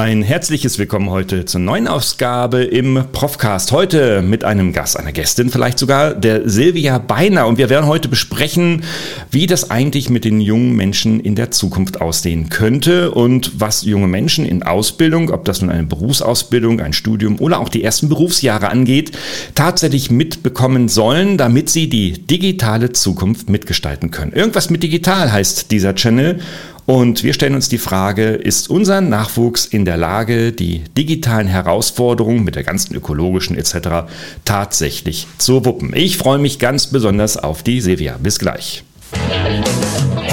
Ein herzliches Willkommen heute zur neuen Ausgabe im Profcast. Heute mit einem Gast, einer Gästin vielleicht sogar, der Silvia Beiner. Und wir werden heute besprechen, wie das eigentlich mit den jungen Menschen in der Zukunft aussehen könnte und was junge Menschen in Ausbildung, ob das nun eine Berufsausbildung, ein Studium oder auch die ersten Berufsjahre angeht, tatsächlich mitbekommen sollen, damit sie die digitale Zukunft mitgestalten können. Irgendwas mit digital heißt dieser Channel. Und wir stellen uns die Frage, ist unser Nachwuchs in der Lage, die digitalen Herausforderungen mit der ganzen ökologischen etc. tatsächlich zu wuppen? Ich freue mich ganz besonders auf die Sevilla. Bis gleich.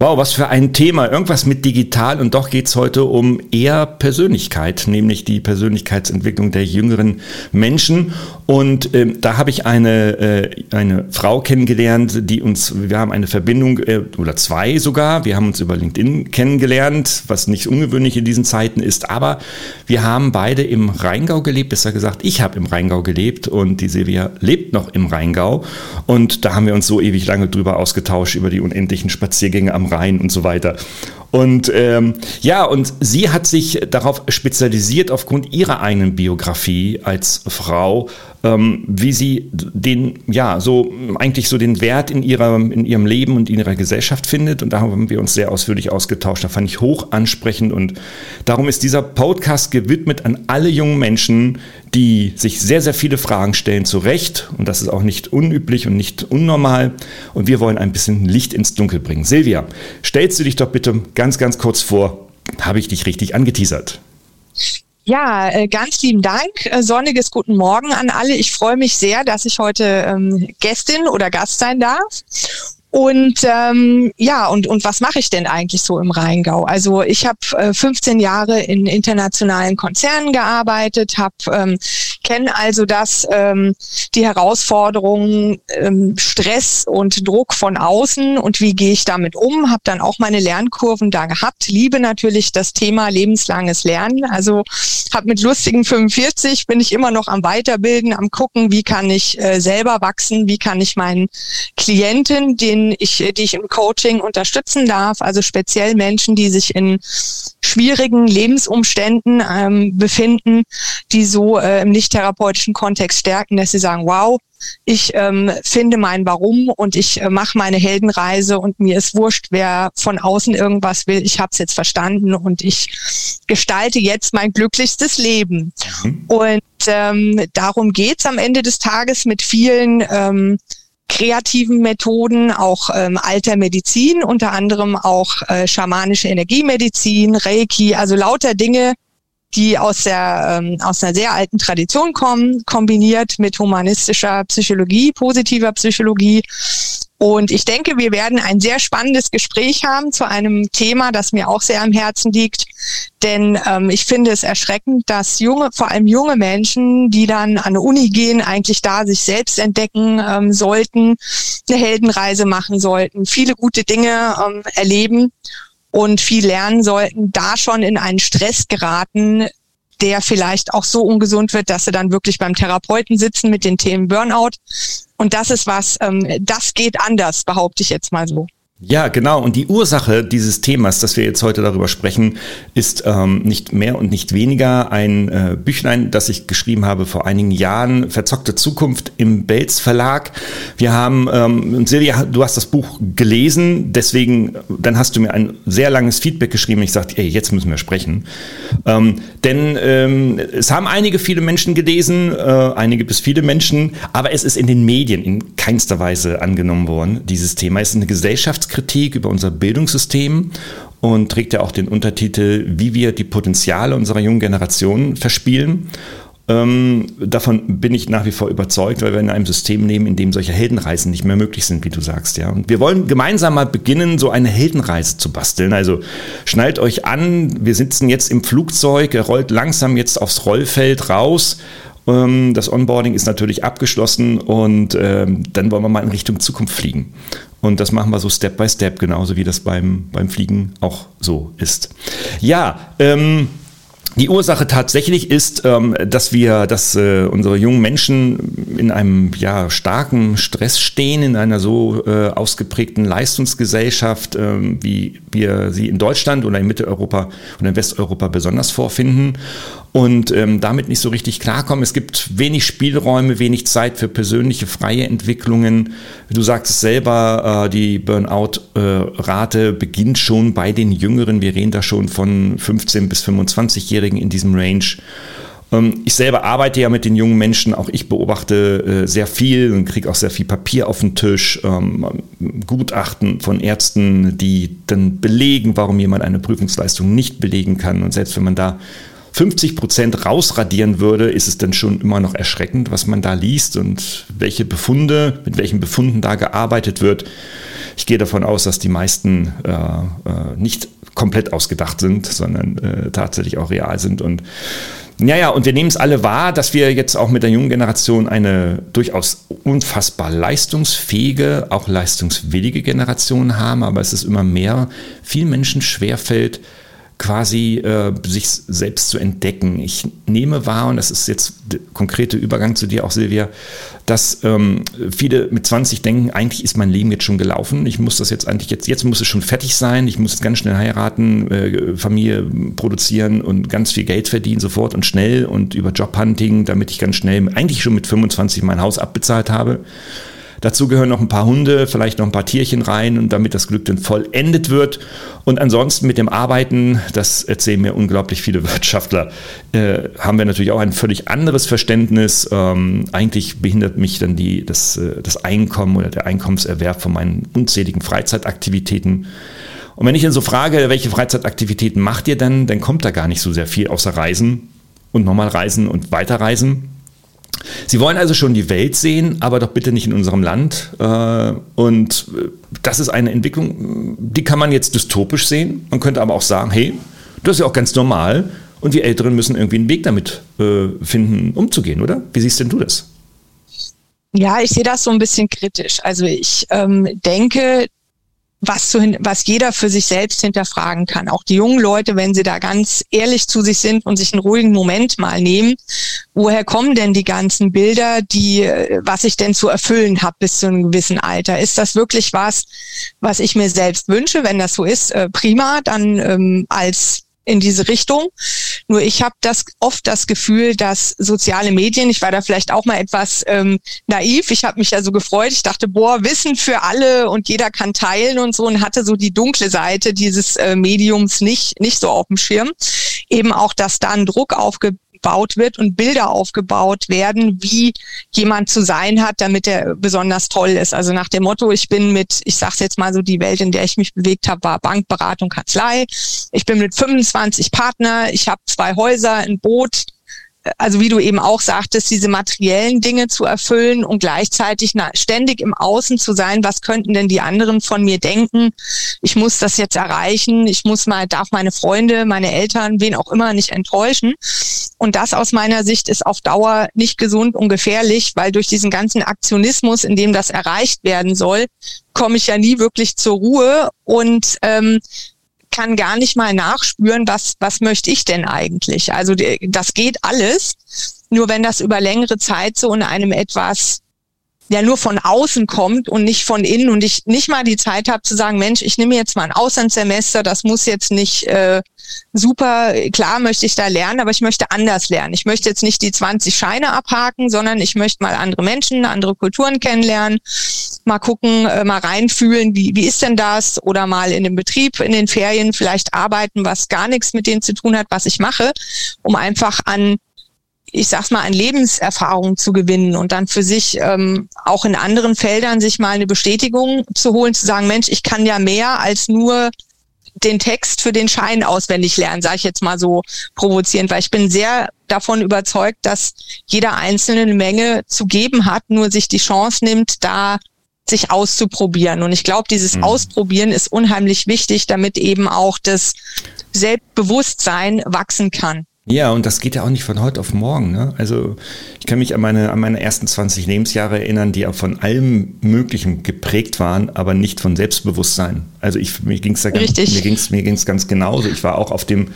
Wow, was für ein Thema. Irgendwas mit digital und doch geht's heute um eher Persönlichkeit, nämlich die Persönlichkeitsentwicklung der jüngeren Menschen. Und ähm, da habe ich eine, äh, eine Frau kennengelernt, die uns, wir haben eine Verbindung, äh, oder zwei sogar, wir haben uns über LinkedIn kennengelernt, was nicht ungewöhnlich in diesen Zeiten ist, aber wir haben beide im Rheingau gelebt, besser gesagt, ich habe im Rheingau gelebt und die Silvia lebt noch im Rheingau. Und da haben wir uns so ewig lange drüber ausgetauscht, über die unendlichen Spaziergänge am Rhein und so weiter. Und ähm, ja, und sie hat sich darauf spezialisiert aufgrund ihrer eigenen Biografie als Frau, ähm, wie sie den, ja, so eigentlich so den Wert in, ihrer, in ihrem Leben und in ihrer Gesellschaft findet. Und da haben wir uns sehr ausführlich ausgetauscht. Da fand ich hoch ansprechend. Und darum ist dieser Podcast gewidmet an alle jungen Menschen, die sich sehr, sehr viele Fragen stellen, zu Recht. Und das ist auch nicht unüblich und nicht unnormal. Und wir wollen ein bisschen Licht ins Dunkel bringen. Silvia, stellst du dich doch bitte ganz, ganz kurz vor. Habe ich dich richtig angeteasert? Ja, äh, ganz lieben Dank. Äh, sonniges Guten Morgen an alle. Ich freue mich sehr, dass ich heute ähm, Gästin oder Gast sein darf. Und ähm, ja, und, und was mache ich denn eigentlich so im Rheingau? Also ich habe äh, 15 Jahre in internationalen Konzernen gearbeitet, habe ähm, kenne also das, ähm, die Herausforderungen, ähm, Stress und Druck von außen und wie gehe ich damit um, habe dann auch meine Lernkurven da gehabt, liebe natürlich das Thema lebenslanges Lernen, also habe mit lustigen 45 bin ich immer noch am Weiterbilden, am gucken, wie kann ich äh, selber wachsen, wie kann ich meinen Klienten, den denen ich, die ich im Coaching unterstützen darf, also speziell Menschen, die sich in schwierigen Lebensumständen ähm, befinden, die so äh, im nicht-therapeutischen Kontext stärken, dass sie sagen, wow, ich ähm, finde mein Warum und ich äh, mache meine Heldenreise und mir ist wurscht, wer von außen irgendwas will. Ich habe es jetzt verstanden und ich gestalte jetzt mein glücklichstes Leben. Mhm. Und ähm, darum geht's am Ende des Tages mit vielen ähm, kreativen Methoden, auch ähm, alter Medizin, unter anderem auch äh, schamanische Energiemedizin, Reiki, also lauter Dinge, die aus der ähm, aus einer sehr alten Tradition kommen, kombiniert mit humanistischer Psychologie, positiver Psychologie und ich denke, wir werden ein sehr spannendes Gespräch haben zu einem Thema, das mir auch sehr am Herzen liegt. Denn ähm, ich finde es erschreckend, dass junge, vor allem junge Menschen, die dann an eine Uni gehen, eigentlich da sich selbst entdecken ähm, sollten, eine Heldenreise machen sollten, viele gute Dinge ähm, erleben und viel lernen sollten, da schon in einen Stress geraten, der vielleicht auch so ungesund wird, dass sie dann wirklich beim Therapeuten sitzen mit den Themen Burnout und das ist was, ähm, das geht anders, behaupte ich jetzt mal so. Ja, genau. Und die Ursache dieses Themas, dass wir jetzt heute darüber sprechen, ist ähm, nicht mehr und nicht weniger ein äh, Büchlein, das ich geschrieben habe vor einigen Jahren, Verzockte Zukunft im Belz Verlag. Wir haben, ähm, Silvia, du hast das Buch gelesen, deswegen, dann hast du mir ein sehr langes Feedback geschrieben. Ich sagte, ey, jetzt müssen wir sprechen. Ähm, denn ähm, es haben einige, viele Menschen gelesen, äh, einige bis viele Menschen, aber es ist in den Medien in keinster Weise angenommen worden, dieses Thema. Es ist eine Gesellschafts Gesellschaftskritik über unser Bildungssystem und trägt ja auch den Untertitel, wie wir die Potenziale unserer jungen Generation verspielen. Ähm, davon bin ich nach wie vor überzeugt, weil wir in einem System leben, in dem solche Heldenreisen nicht mehr möglich sind, wie du sagst, ja. Und wir wollen gemeinsam mal beginnen, so eine Heldenreise zu basteln. Also schnallt euch an, wir sitzen jetzt im Flugzeug, er rollt langsam jetzt aufs Rollfeld raus ähm, das Onboarding ist natürlich abgeschlossen und ähm, dann wollen wir mal in Richtung Zukunft fliegen. Und das machen wir so Step by Step, genauso wie das beim, beim Fliegen auch so ist. Ja, ähm, die Ursache tatsächlich ist, ähm, dass wir, dass äh, unsere jungen Menschen in einem ja, starken Stress stehen, in einer so äh, ausgeprägten Leistungsgesellschaft, ähm, wie wir sie in Deutschland oder in Mitteleuropa und in Westeuropa besonders vorfinden und ähm, damit nicht so richtig klarkommen. Es gibt wenig Spielräume, wenig Zeit für persönliche freie Entwicklungen. Du sagst es selber, äh, die Burnout-Rate beginnt schon bei den Jüngeren. Wir reden da schon von 15 bis 25-Jährigen in diesem Range. Ähm, ich selber arbeite ja mit den jungen Menschen, auch ich beobachte äh, sehr viel und kriege auch sehr viel Papier auf den Tisch, ähm, Gutachten von Ärzten, die dann belegen, warum jemand eine Prüfungsleistung nicht belegen kann. Und selbst wenn man da 50 Prozent rausradieren würde, ist es dann schon immer noch erschreckend, was man da liest und welche Befunde, mit welchen Befunden da gearbeitet wird. Ich gehe davon aus, dass die meisten äh, äh, nicht komplett ausgedacht sind, sondern äh, tatsächlich auch real sind. Und ja, ja, und wir nehmen es alle wahr, dass wir jetzt auch mit der jungen Generation eine durchaus unfassbar leistungsfähige, auch leistungswillige Generation haben, aber es ist immer mehr, vielen Menschen schwerfällt, quasi äh, sich selbst zu entdecken. Ich nehme wahr, und das ist jetzt der konkrete Übergang zu dir auch, Silvia, dass ähm, viele mit 20 denken, eigentlich ist mein Leben jetzt schon gelaufen. Ich muss das jetzt eigentlich jetzt, jetzt muss es schon fertig sein. Ich muss ganz schnell heiraten, äh, Familie produzieren und ganz viel Geld verdienen sofort und schnell und über Jobhunting, damit ich ganz schnell eigentlich schon mit 25 mein Haus abbezahlt habe. Dazu gehören noch ein paar Hunde, vielleicht noch ein paar Tierchen rein und damit das Glück dann vollendet wird. Und ansonsten mit dem Arbeiten, das erzählen mir unglaublich viele Wirtschaftler, äh, haben wir natürlich auch ein völlig anderes Verständnis. Ähm, eigentlich behindert mich dann die, das, äh, das Einkommen oder der Einkommenserwerb von meinen unzähligen Freizeitaktivitäten. Und wenn ich dann so frage, welche Freizeitaktivitäten macht ihr denn, dann kommt da gar nicht so sehr viel außer Reisen und nochmal Reisen und weiterreisen. Sie wollen also schon die Welt sehen, aber doch bitte nicht in unserem Land. Äh, und äh, das ist eine Entwicklung, die kann man jetzt dystopisch sehen. Man könnte aber auch sagen, hey, das ist ja auch ganz normal. Und wir Älteren müssen irgendwie einen Weg damit äh, finden, umzugehen, oder? Wie siehst denn du das? Ja, ich sehe das so ein bisschen kritisch. Also ich ähm, denke, was, zu, was jeder für sich selbst hinterfragen kann. Auch die jungen Leute, wenn sie da ganz ehrlich zu sich sind und sich einen ruhigen Moment mal nehmen, woher kommen denn die ganzen Bilder, die, was ich denn zu erfüllen habe bis zu einem gewissen Alter? Ist das wirklich was, was ich mir selbst wünsche? Wenn das so ist, äh, prima, dann ähm, als in diese Richtung. Nur ich habe das oft das Gefühl, dass soziale Medien, ich war da vielleicht auch mal etwas ähm, naiv, ich habe mich ja so gefreut, ich dachte, boah, Wissen für alle und jeder kann teilen und so und hatte so die dunkle Seite dieses äh, Mediums nicht, nicht so auf dem Schirm. Eben auch, dass da ein Druck aufge aufgebaut wird und Bilder aufgebaut werden, wie jemand zu sein hat, damit er besonders toll ist. Also nach dem Motto, ich bin mit, ich sage jetzt mal so, die Welt, in der ich mich bewegt habe, war Bankberatung, Kanzlei. Ich bin mit 25 Partner, ich habe zwei Häuser, ein Boot, also wie du eben auch sagtest, diese materiellen Dinge zu erfüllen und gleichzeitig ständig im Außen zu sein, was könnten denn die anderen von mir denken? Ich muss das jetzt erreichen, ich muss mal, darf meine Freunde, meine Eltern, wen auch immer nicht enttäuschen. Und das aus meiner Sicht ist auf Dauer nicht gesund und gefährlich, weil durch diesen ganzen Aktionismus, in dem das erreicht werden soll, komme ich ja nie wirklich zur Ruhe und ähm, kann gar nicht mal nachspüren, was, was möchte ich denn eigentlich? Also das geht alles. Nur wenn das über längere Zeit so in einem etwas ja nur von außen kommt und nicht von innen und ich nicht mal die Zeit habe zu sagen, Mensch, ich nehme jetzt mal ein Auslandssemester, das muss jetzt nicht äh, super, klar möchte ich da lernen, aber ich möchte anders lernen. Ich möchte jetzt nicht die 20 Scheine abhaken, sondern ich möchte mal andere Menschen, andere Kulturen kennenlernen, mal gucken, äh, mal reinfühlen, wie, wie ist denn das? Oder mal in dem Betrieb, in den Ferien vielleicht arbeiten, was gar nichts mit dem zu tun hat, was ich mache, um einfach an ich sag's mal, an Lebenserfahrung zu gewinnen und dann für sich ähm, auch in anderen Feldern sich mal eine Bestätigung zu holen, zu sagen, Mensch, ich kann ja mehr als nur den Text für den Schein auswendig lernen, sage ich jetzt mal so provozierend, weil ich bin sehr davon überzeugt, dass jeder Einzelne eine Menge zu geben hat, nur sich die Chance nimmt, da sich auszuprobieren. Und ich glaube, dieses mhm. Ausprobieren ist unheimlich wichtig, damit eben auch das Selbstbewusstsein wachsen kann. Ja, und das geht ja auch nicht von heute auf morgen. Ne? Also ich kann mich an meine, an meine ersten 20 Lebensjahre erinnern, die auch von allem Möglichen geprägt waren, aber nicht von Selbstbewusstsein. Also ich, mir ging es da ganz, mir ging's, mir ging's ganz genauso. Ich war auch auf dem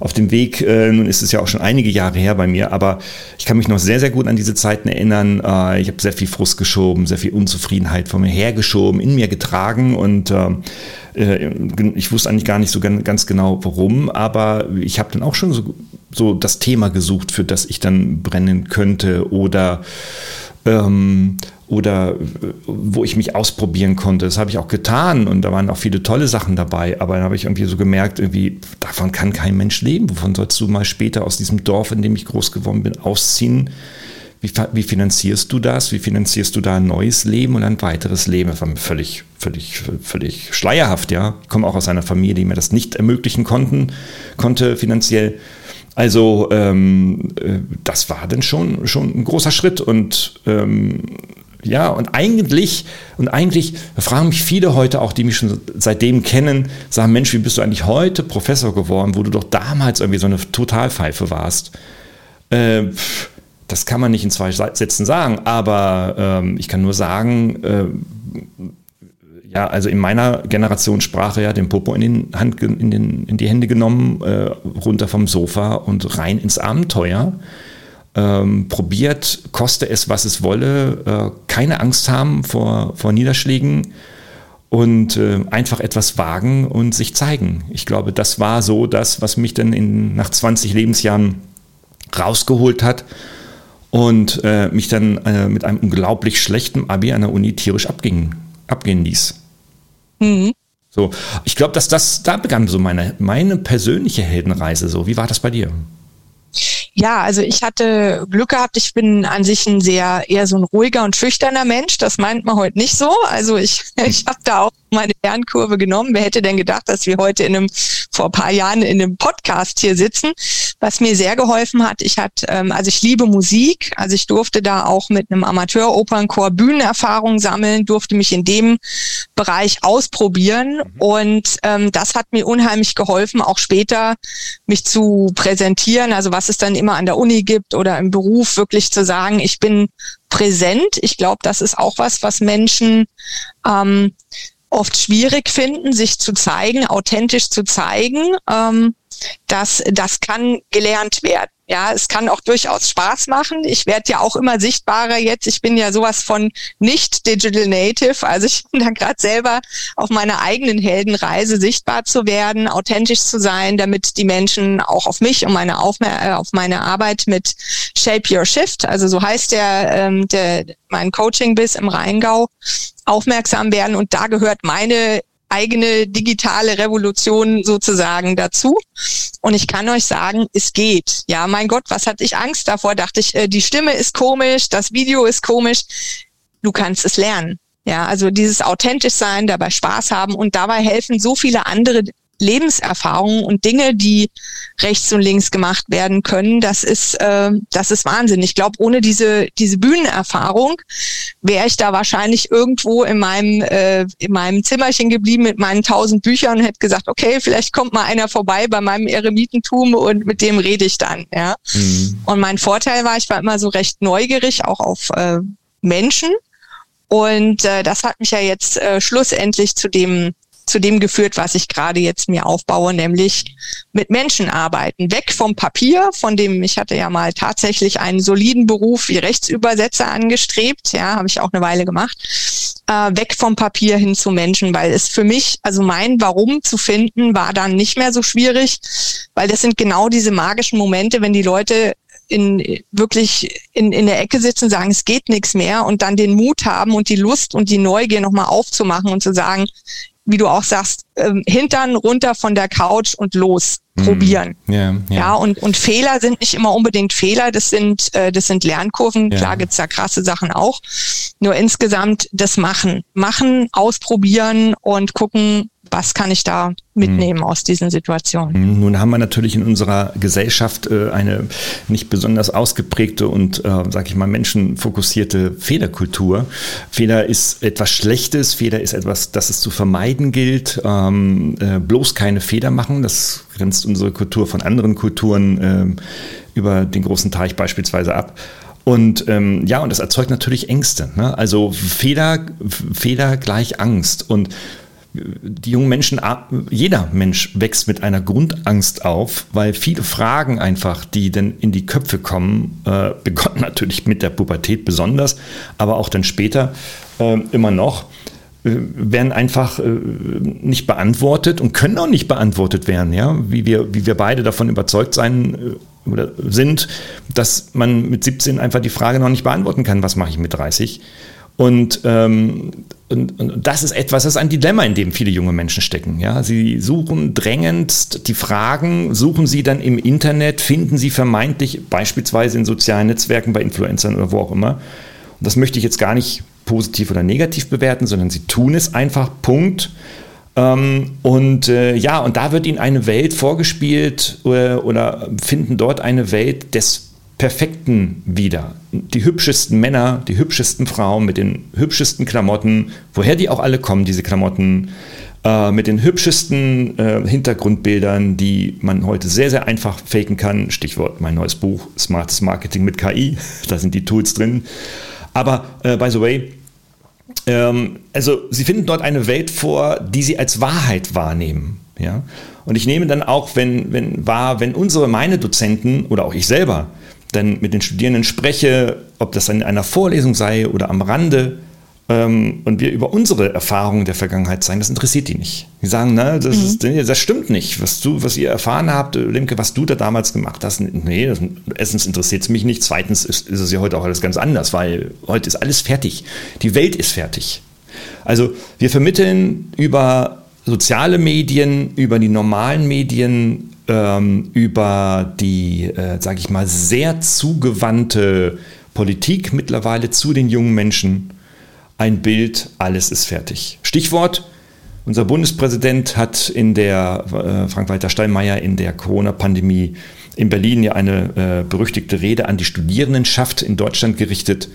auf dem Weg, äh, nun ist es ja auch schon einige Jahre her bei mir, aber ich kann mich noch sehr, sehr gut an diese Zeiten erinnern. Äh, ich habe sehr viel Frust geschoben, sehr viel Unzufriedenheit von mir hergeschoben, in mir getragen und äh, äh ich wusste eigentlich gar nicht so ganz genau warum, aber ich habe dann auch schon so, so das Thema gesucht, für das ich dann brennen könnte oder ähm, oder äh, wo ich mich ausprobieren konnte. Das habe ich auch getan und da waren auch viele tolle Sachen dabei, aber dann habe ich irgendwie so gemerkt, irgendwie, davon kann kein Mensch leben. Wovon sollst du mal später aus diesem Dorf, in dem ich groß geworden bin, ausziehen? Wie, wie finanzierst du das? Wie finanzierst du da ein neues Leben und ein weiteres Leben? Das war mir völlig, völlig, völlig schleierhaft, ja. Ich komme auch aus einer Familie, die mir das nicht ermöglichen konnten, konnte finanziell. Also ähm, äh, das war dann schon, schon ein großer Schritt und ähm, ja, und eigentlich, und eigentlich fragen mich viele heute auch, die mich schon seitdem kennen, sagen, Mensch, wie bist du eigentlich heute Professor geworden, wo du doch damals irgendwie so eine Totalpfeife warst? Äh, das kann man nicht in zwei Sätzen sagen, aber ähm, ich kann nur sagen, äh, ja, also in meiner Generation Sprache ja den Popo in, den Hand, in, den, in die Hände genommen, äh, runter vom Sofa und rein ins Abenteuer ähm, probiert, koste es, was es wolle, äh, keine Angst haben vor, vor Niederschlägen und äh, einfach etwas wagen und sich zeigen. Ich glaube, das war so das, was mich dann in, nach 20 Lebensjahren rausgeholt hat und äh, mich dann äh, mit einem unglaublich schlechten Abi an der Uni tierisch abging, abgehen ließ. Mhm. So, ich glaube, dass das, da begann so meine, meine persönliche Heldenreise. So, wie war das bei dir? Ja, also ich hatte Glück gehabt. Ich bin an sich ein sehr eher so ein ruhiger und schüchterner Mensch. Das meint man heute nicht so. Also ich, ich habe da auch meine Lernkurve genommen. Wer hätte denn gedacht, dass wir heute in einem vor ein paar Jahren in einem Podcast hier sitzen? Was mir sehr geholfen hat, ich hatte, ähm, also ich liebe Musik, also ich durfte da auch mit einem Amateur-Opernchor Bühnenerfahrung sammeln, durfte mich in dem Bereich ausprobieren mhm. und ähm, das hat mir unheimlich geholfen, auch später mich zu präsentieren, also was es dann immer an der Uni gibt oder im Beruf wirklich zu sagen, ich bin präsent. Ich glaube, das ist auch was, was Menschen ähm, oft schwierig finden, sich zu zeigen, authentisch zu zeigen. Ähm, das, das kann gelernt werden. Ja, es kann auch durchaus Spaß machen. Ich werde ja auch immer sichtbarer jetzt. Ich bin ja sowas von nicht Digital Native. Also ich bin da gerade selber auf meiner eigenen Heldenreise sichtbar zu werden, authentisch zu sein, damit die Menschen auch auf mich und meine Aufmer äh, auf meine Arbeit mit Shape Your Shift, also so heißt der, ähm, der mein Coaching bis im Rheingau, aufmerksam werden. Und da gehört meine eigene digitale Revolution sozusagen dazu. Und ich kann euch sagen, es geht. Ja, mein Gott, was hatte ich Angst davor? Dachte ich, äh, die Stimme ist komisch, das Video ist komisch. Du kannst es lernen. Ja, also dieses authentisch sein, dabei Spaß haben und dabei helfen so viele andere Lebenserfahrungen und Dinge, die rechts und links gemacht werden können, das ist, äh, das ist Wahnsinn. Ich glaube, ohne diese, diese Bühnenerfahrung wäre ich da wahrscheinlich irgendwo in meinem, äh, in meinem Zimmerchen geblieben mit meinen tausend Büchern und hätte gesagt, okay, vielleicht kommt mal einer vorbei bei meinem Eremitentum und mit dem rede ich dann. Ja. Mhm. Und mein Vorteil war, ich war immer so recht neugierig, auch auf äh, Menschen. Und äh, das hat mich ja jetzt äh, schlussendlich zu dem zu dem geführt, was ich gerade jetzt mir aufbaue, nämlich mit Menschen arbeiten. Weg vom Papier, von dem ich hatte ja mal tatsächlich einen soliden Beruf wie Rechtsübersetzer angestrebt, ja, habe ich auch eine Weile gemacht. Äh, weg vom Papier hin zu Menschen, weil es für mich, also mein Warum zu finden, war dann nicht mehr so schwierig, weil das sind genau diese magischen Momente, wenn die Leute in wirklich in, in der Ecke sitzen, sagen, es geht nichts mehr und dann den Mut haben und die Lust und die Neugier nochmal aufzumachen und zu sagen, wie du auch sagst, ähm, Hintern runter von der Couch und los mhm. probieren. Mm, yeah, yeah. Ja, und, und Fehler sind nicht immer unbedingt Fehler, das sind, äh, das sind Lernkurven. Yeah. Klar gibt's da krasse Sachen auch. Nur insgesamt das Machen. Machen, ausprobieren und gucken, was kann ich da mitnehmen mhm. aus diesen Situationen. Mhm. Nun haben wir natürlich in unserer Gesellschaft äh, eine nicht besonders ausgeprägte und, äh, sag ich mal, menschenfokussierte Fehlerkultur. Fehler ist etwas Schlechtes, Fehler ist etwas, das es zu vermeiden gilt. Ähm, äh, bloß keine Fehler machen, das grenzt unsere Kultur von anderen Kulturen ähm, über den großen Teich beispielsweise ab. Und ähm, ja, und das erzeugt natürlich Ängste. Ne? Also Fehler, Fehler gleich Angst. Und die jungen Menschen, jeder Mensch wächst mit einer Grundangst auf, weil viele Fragen einfach, die dann in die Köpfe kommen, äh, begonnen natürlich mit der Pubertät besonders, aber auch dann später äh, immer noch, äh, werden einfach äh, nicht beantwortet und können auch nicht beantwortet werden, ja, wie wir, wie wir beide davon überzeugt sein äh, oder sind, dass man mit 17 einfach die Frage noch nicht beantworten kann, was mache ich mit 30? Und, ähm, und, und das ist etwas, das ist ein Dilemma, in dem viele junge Menschen stecken. Ja? Sie suchen drängend die Fragen, suchen sie dann im Internet, finden sie vermeintlich beispielsweise in sozialen Netzwerken, bei Influencern oder wo auch immer. Und das möchte ich jetzt gar nicht positiv oder negativ bewerten, sondern sie tun es einfach, Punkt. Ähm, und äh, ja, und da wird ihnen eine Welt vorgespielt äh, oder finden dort eine Welt des Perfekten wieder. Die hübschesten Männer, die hübschesten Frauen mit den hübschesten Klamotten, woher die auch alle kommen, diese Klamotten, äh, mit den hübschesten äh, Hintergrundbildern, die man heute sehr, sehr einfach faken kann. Stichwort mein neues Buch, Smartes Marketing mit KI, da sind die Tools drin. Aber, äh, by the way, ähm, also sie finden dort eine Welt vor, die sie als Wahrheit wahrnehmen. Ja? Und ich nehme dann auch, wenn, wenn wahr, wenn unsere, meine Dozenten oder auch ich selber dann mit den Studierenden spreche, ob das in einer Vorlesung sei oder am Rande, ähm, und wir über unsere Erfahrungen der Vergangenheit sagen, das interessiert die nicht. Die sagen, na, das, mhm. ist, das stimmt nicht. Was du, was ihr erfahren habt, Lemke, was du da damals gemacht hast, nee, das, erstens interessiert es mich nicht, zweitens ist, ist es ja heute auch alles ganz anders, weil heute ist alles fertig. Die Welt ist fertig. Also wir vermitteln über soziale Medien, über die normalen Medien ähm, über die, äh, sage ich mal, sehr zugewandte Politik mittlerweile zu den jungen Menschen ein Bild, alles ist fertig. Stichwort, unser Bundespräsident hat in der, äh, Frank-Walter Steinmeier, in der Corona-Pandemie in Berlin ja eine äh, berüchtigte Rede an die Studierendenschaft in Deutschland gerichtet.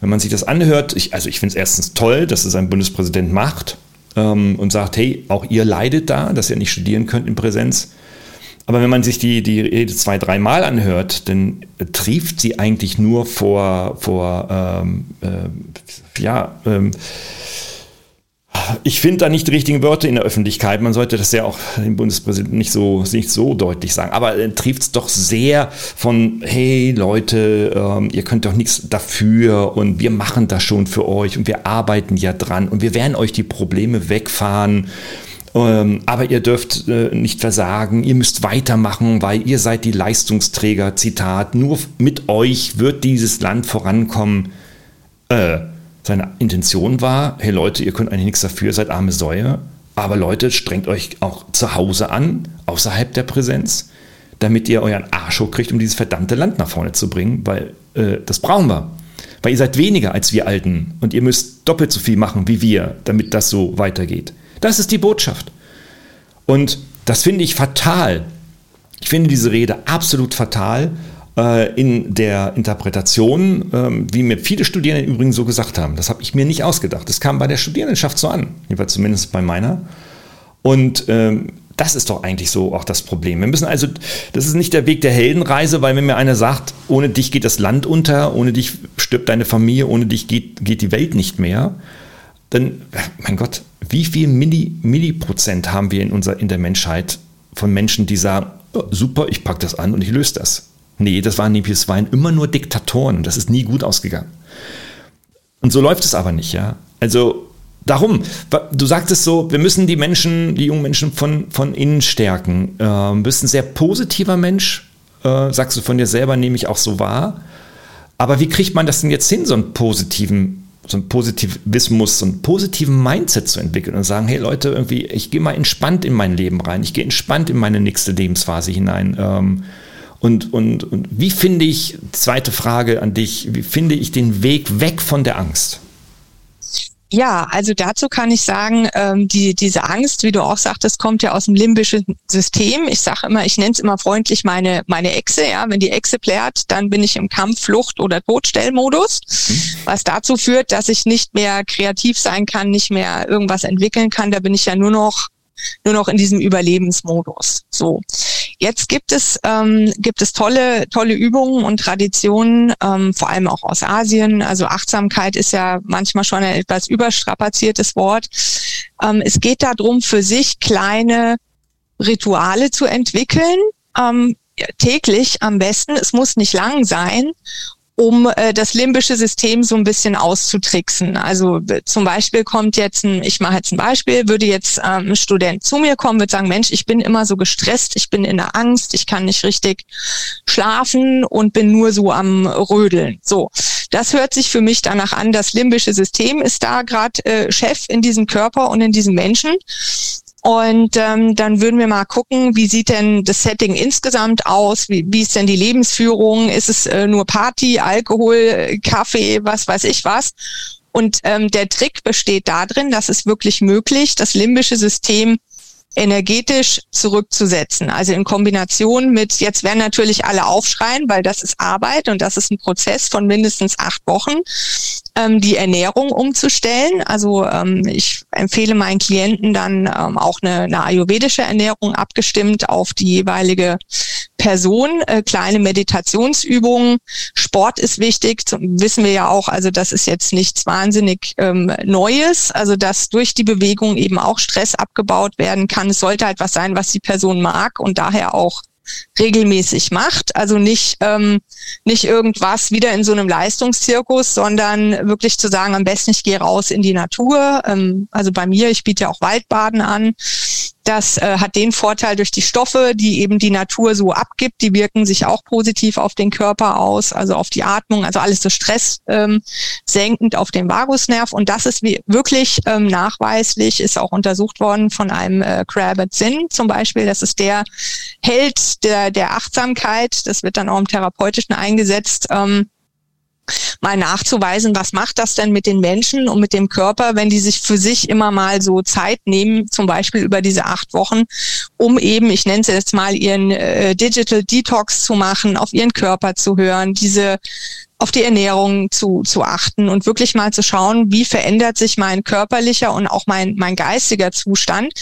Wenn man sich das anhört, ich, also ich finde es erstens toll, dass es ein Bundespräsident macht ähm, und sagt, hey, auch ihr leidet da, dass ihr nicht studieren könnt in Präsenz. Aber wenn man sich die, die Rede zwei, dreimal anhört, dann trieft sie eigentlich nur vor, vor ähm, äh, ja, ähm, ich finde da nicht die richtigen Wörter in der Öffentlichkeit. Man sollte das ja auch dem Bundespräsidenten nicht so, nicht so deutlich sagen. Aber er trieft es doch sehr von, hey Leute, ähm, ihr könnt doch nichts dafür und wir machen das schon für euch und wir arbeiten ja dran und wir werden euch die Probleme wegfahren. Ähm, aber ihr dürft äh, nicht versagen, ihr müsst weitermachen, weil ihr seid die Leistungsträger. Zitat, nur mit euch wird dieses Land vorankommen. Äh, seine Intention war, hey Leute, ihr könnt eigentlich nichts dafür, seid arme Säue. Aber Leute, strengt euch auch zu Hause an, außerhalb der Präsenz, damit ihr euren Arsch hochkriegt, um dieses verdammte Land nach vorne zu bringen, weil äh, das brauchen wir. Weil ihr seid weniger als wir Alten und ihr müsst doppelt so viel machen wie wir, damit das so weitergeht. Das ist die Botschaft. Und das finde ich fatal. Ich finde diese Rede absolut fatal äh, in der Interpretation, äh, wie mir viele Studierende übrigens so gesagt haben. Das habe ich mir nicht ausgedacht. Das kam bei der Studierendenschaft so an, jedenfalls zumindest bei meiner. Und ähm, das ist doch eigentlich so auch das Problem. Wir müssen also, das ist nicht der Weg der Heldenreise, weil wenn mir einer sagt, ohne dich geht das Land unter, ohne dich stirbt deine Familie, ohne dich geht, geht die Welt nicht mehr, dann, mein Gott, wie viel Milli, Milliprozent haben wir in, unser, in der Menschheit von Menschen, die sagen, oh, super, ich packe das an und ich löse das. Nee, das waren nämlich, es waren immer nur Diktatoren das ist nie gut ausgegangen. Und so läuft es aber nicht, ja. Also darum, du sagtest so, wir müssen die Menschen, die jungen Menschen von, von innen stärken. Äh, du bist ein sehr positiver Mensch, äh, sagst du von dir selber, nehme ich auch so wahr. Aber wie kriegt man das denn jetzt hin, so einen positiven so einen Positivismus, so einen positiven Mindset zu entwickeln und sagen, hey Leute, irgendwie, ich gehe mal entspannt in mein Leben rein, ich gehe entspannt in meine nächste Lebensphase hinein. Ähm, und, und, und wie finde ich, zweite Frage an dich, wie finde ich den Weg weg von der Angst? Ja, also dazu kann ich sagen, ähm, die, diese Angst, wie du auch sagtest, kommt ja aus dem limbischen System. Ich sage immer, ich nenne es immer freundlich meine, meine Echse. Ja, wenn die Echse plärt, dann bin ich im Kampf, Flucht oder Todstellmodus, mhm. was dazu führt, dass ich nicht mehr kreativ sein kann, nicht mehr irgendwas entwickeln kann. Da bin ich ja nur noch nur noch in diesem Überlebensmodus. So. Jetzt gibt es, ähm, gibt es tolle, tolle Übungen und Traditionen, ähm, vor allem auch aus Asien. Also Achtsamkeit ist ja manchmal schon ein etwas überstrapaziertes Wort. Ähm, es geht darum, für sich kleine Rituale zu entwickeln, ähm, täglich am besten. Es muss nicht lang sein um äh, das limbische System so ein bisschen auszutricksen. Also zum Beispiel kommt jetzt ein, ich mache jetzt ein Beispiel, würde jetzt ähm, ein Student zu mir kommen, würde sagen, Mensch, ich bin immer so gestresst, ich bin in der Angst, ich kann nicht richtig schlafen und bin nur so am Rödeln. So, das hört sich für mich danach an, das limbische System ist da gerade äh, Chef in diesem Körper und in diesem Menschen. Und ähm, dann würden wir mal gucken, wie sieht denn das Setting insgesamt aus? Wie, wie ist denn die Lebensführung? Ist es äh, nur Party, Alkohol, Kaffee, was weiß ich was? Und ähm, der Trick besteht darin, dass es wirklich möglich, das limbische System energetisch zurückzusetzen. Also in Kombination mit, jetzt werden natürlich alle aufschreien, weil das ist Arbeit und das ist ein Prozess von mindestens acht Wochen, ähm, die Ernährung umzustellen. Also ähm, ich empfehle meinen Klienten dann ähm, auch eine, eine ayurvedische Ernährung abgestimmt auf die jeweilige Person, äh, kleine Meditationsübungen. Sport ist wichtig, zum, wissen wir ja auch, also das ist jetzt nichts wahnsinnig ähm, Neues, also dass durch die Bewegung eben auch Stress abgebaut werden kann. Es sollte halt was sein, was die Person mag und daher auch regelmäßig macht. Also nicht, ähm, nicht irgendwas wieder in so einem Leistungszirkus, sondern wirklich zu sagen, am besten ich gehe raus in die Natur. Ähm, also bei mir, ich biete ja auch Waldbaden an. Das äh, hat den Vorteil durch die Stoffe, die eben die Natur so abgibt, die wirken sich auch positiv auf den Körper aus, also auf die Atmung, also alles so stresssenkend ähm, auf den Vagusnerv. Und das ist wie, wirklich ähm, nachweislich, ist auch untersucht worden von einem äh, Kravitz Sinn zum Beispiel. Das ist der Held der, der Achtsamkeit. Das wird dann auch im Therapeutischen eingesetzt. Ähm, mal nachzuweisen, was macht das denn mit den Menschen und mit dem Körper, wenn die sich für sich immer mal so Zeit nehmen, zum Beispiel über diese acht Wochen, um eben, ich nenne es jetzt mal, ihren äh, Digital Detox zu machen, auf ihren Körper zu hören, diese auf die Ernährung zu, zu achten und wirklich mal zu schauen, wie verändert sich mein körperlicher und auch mein, mein geistiger Zustand.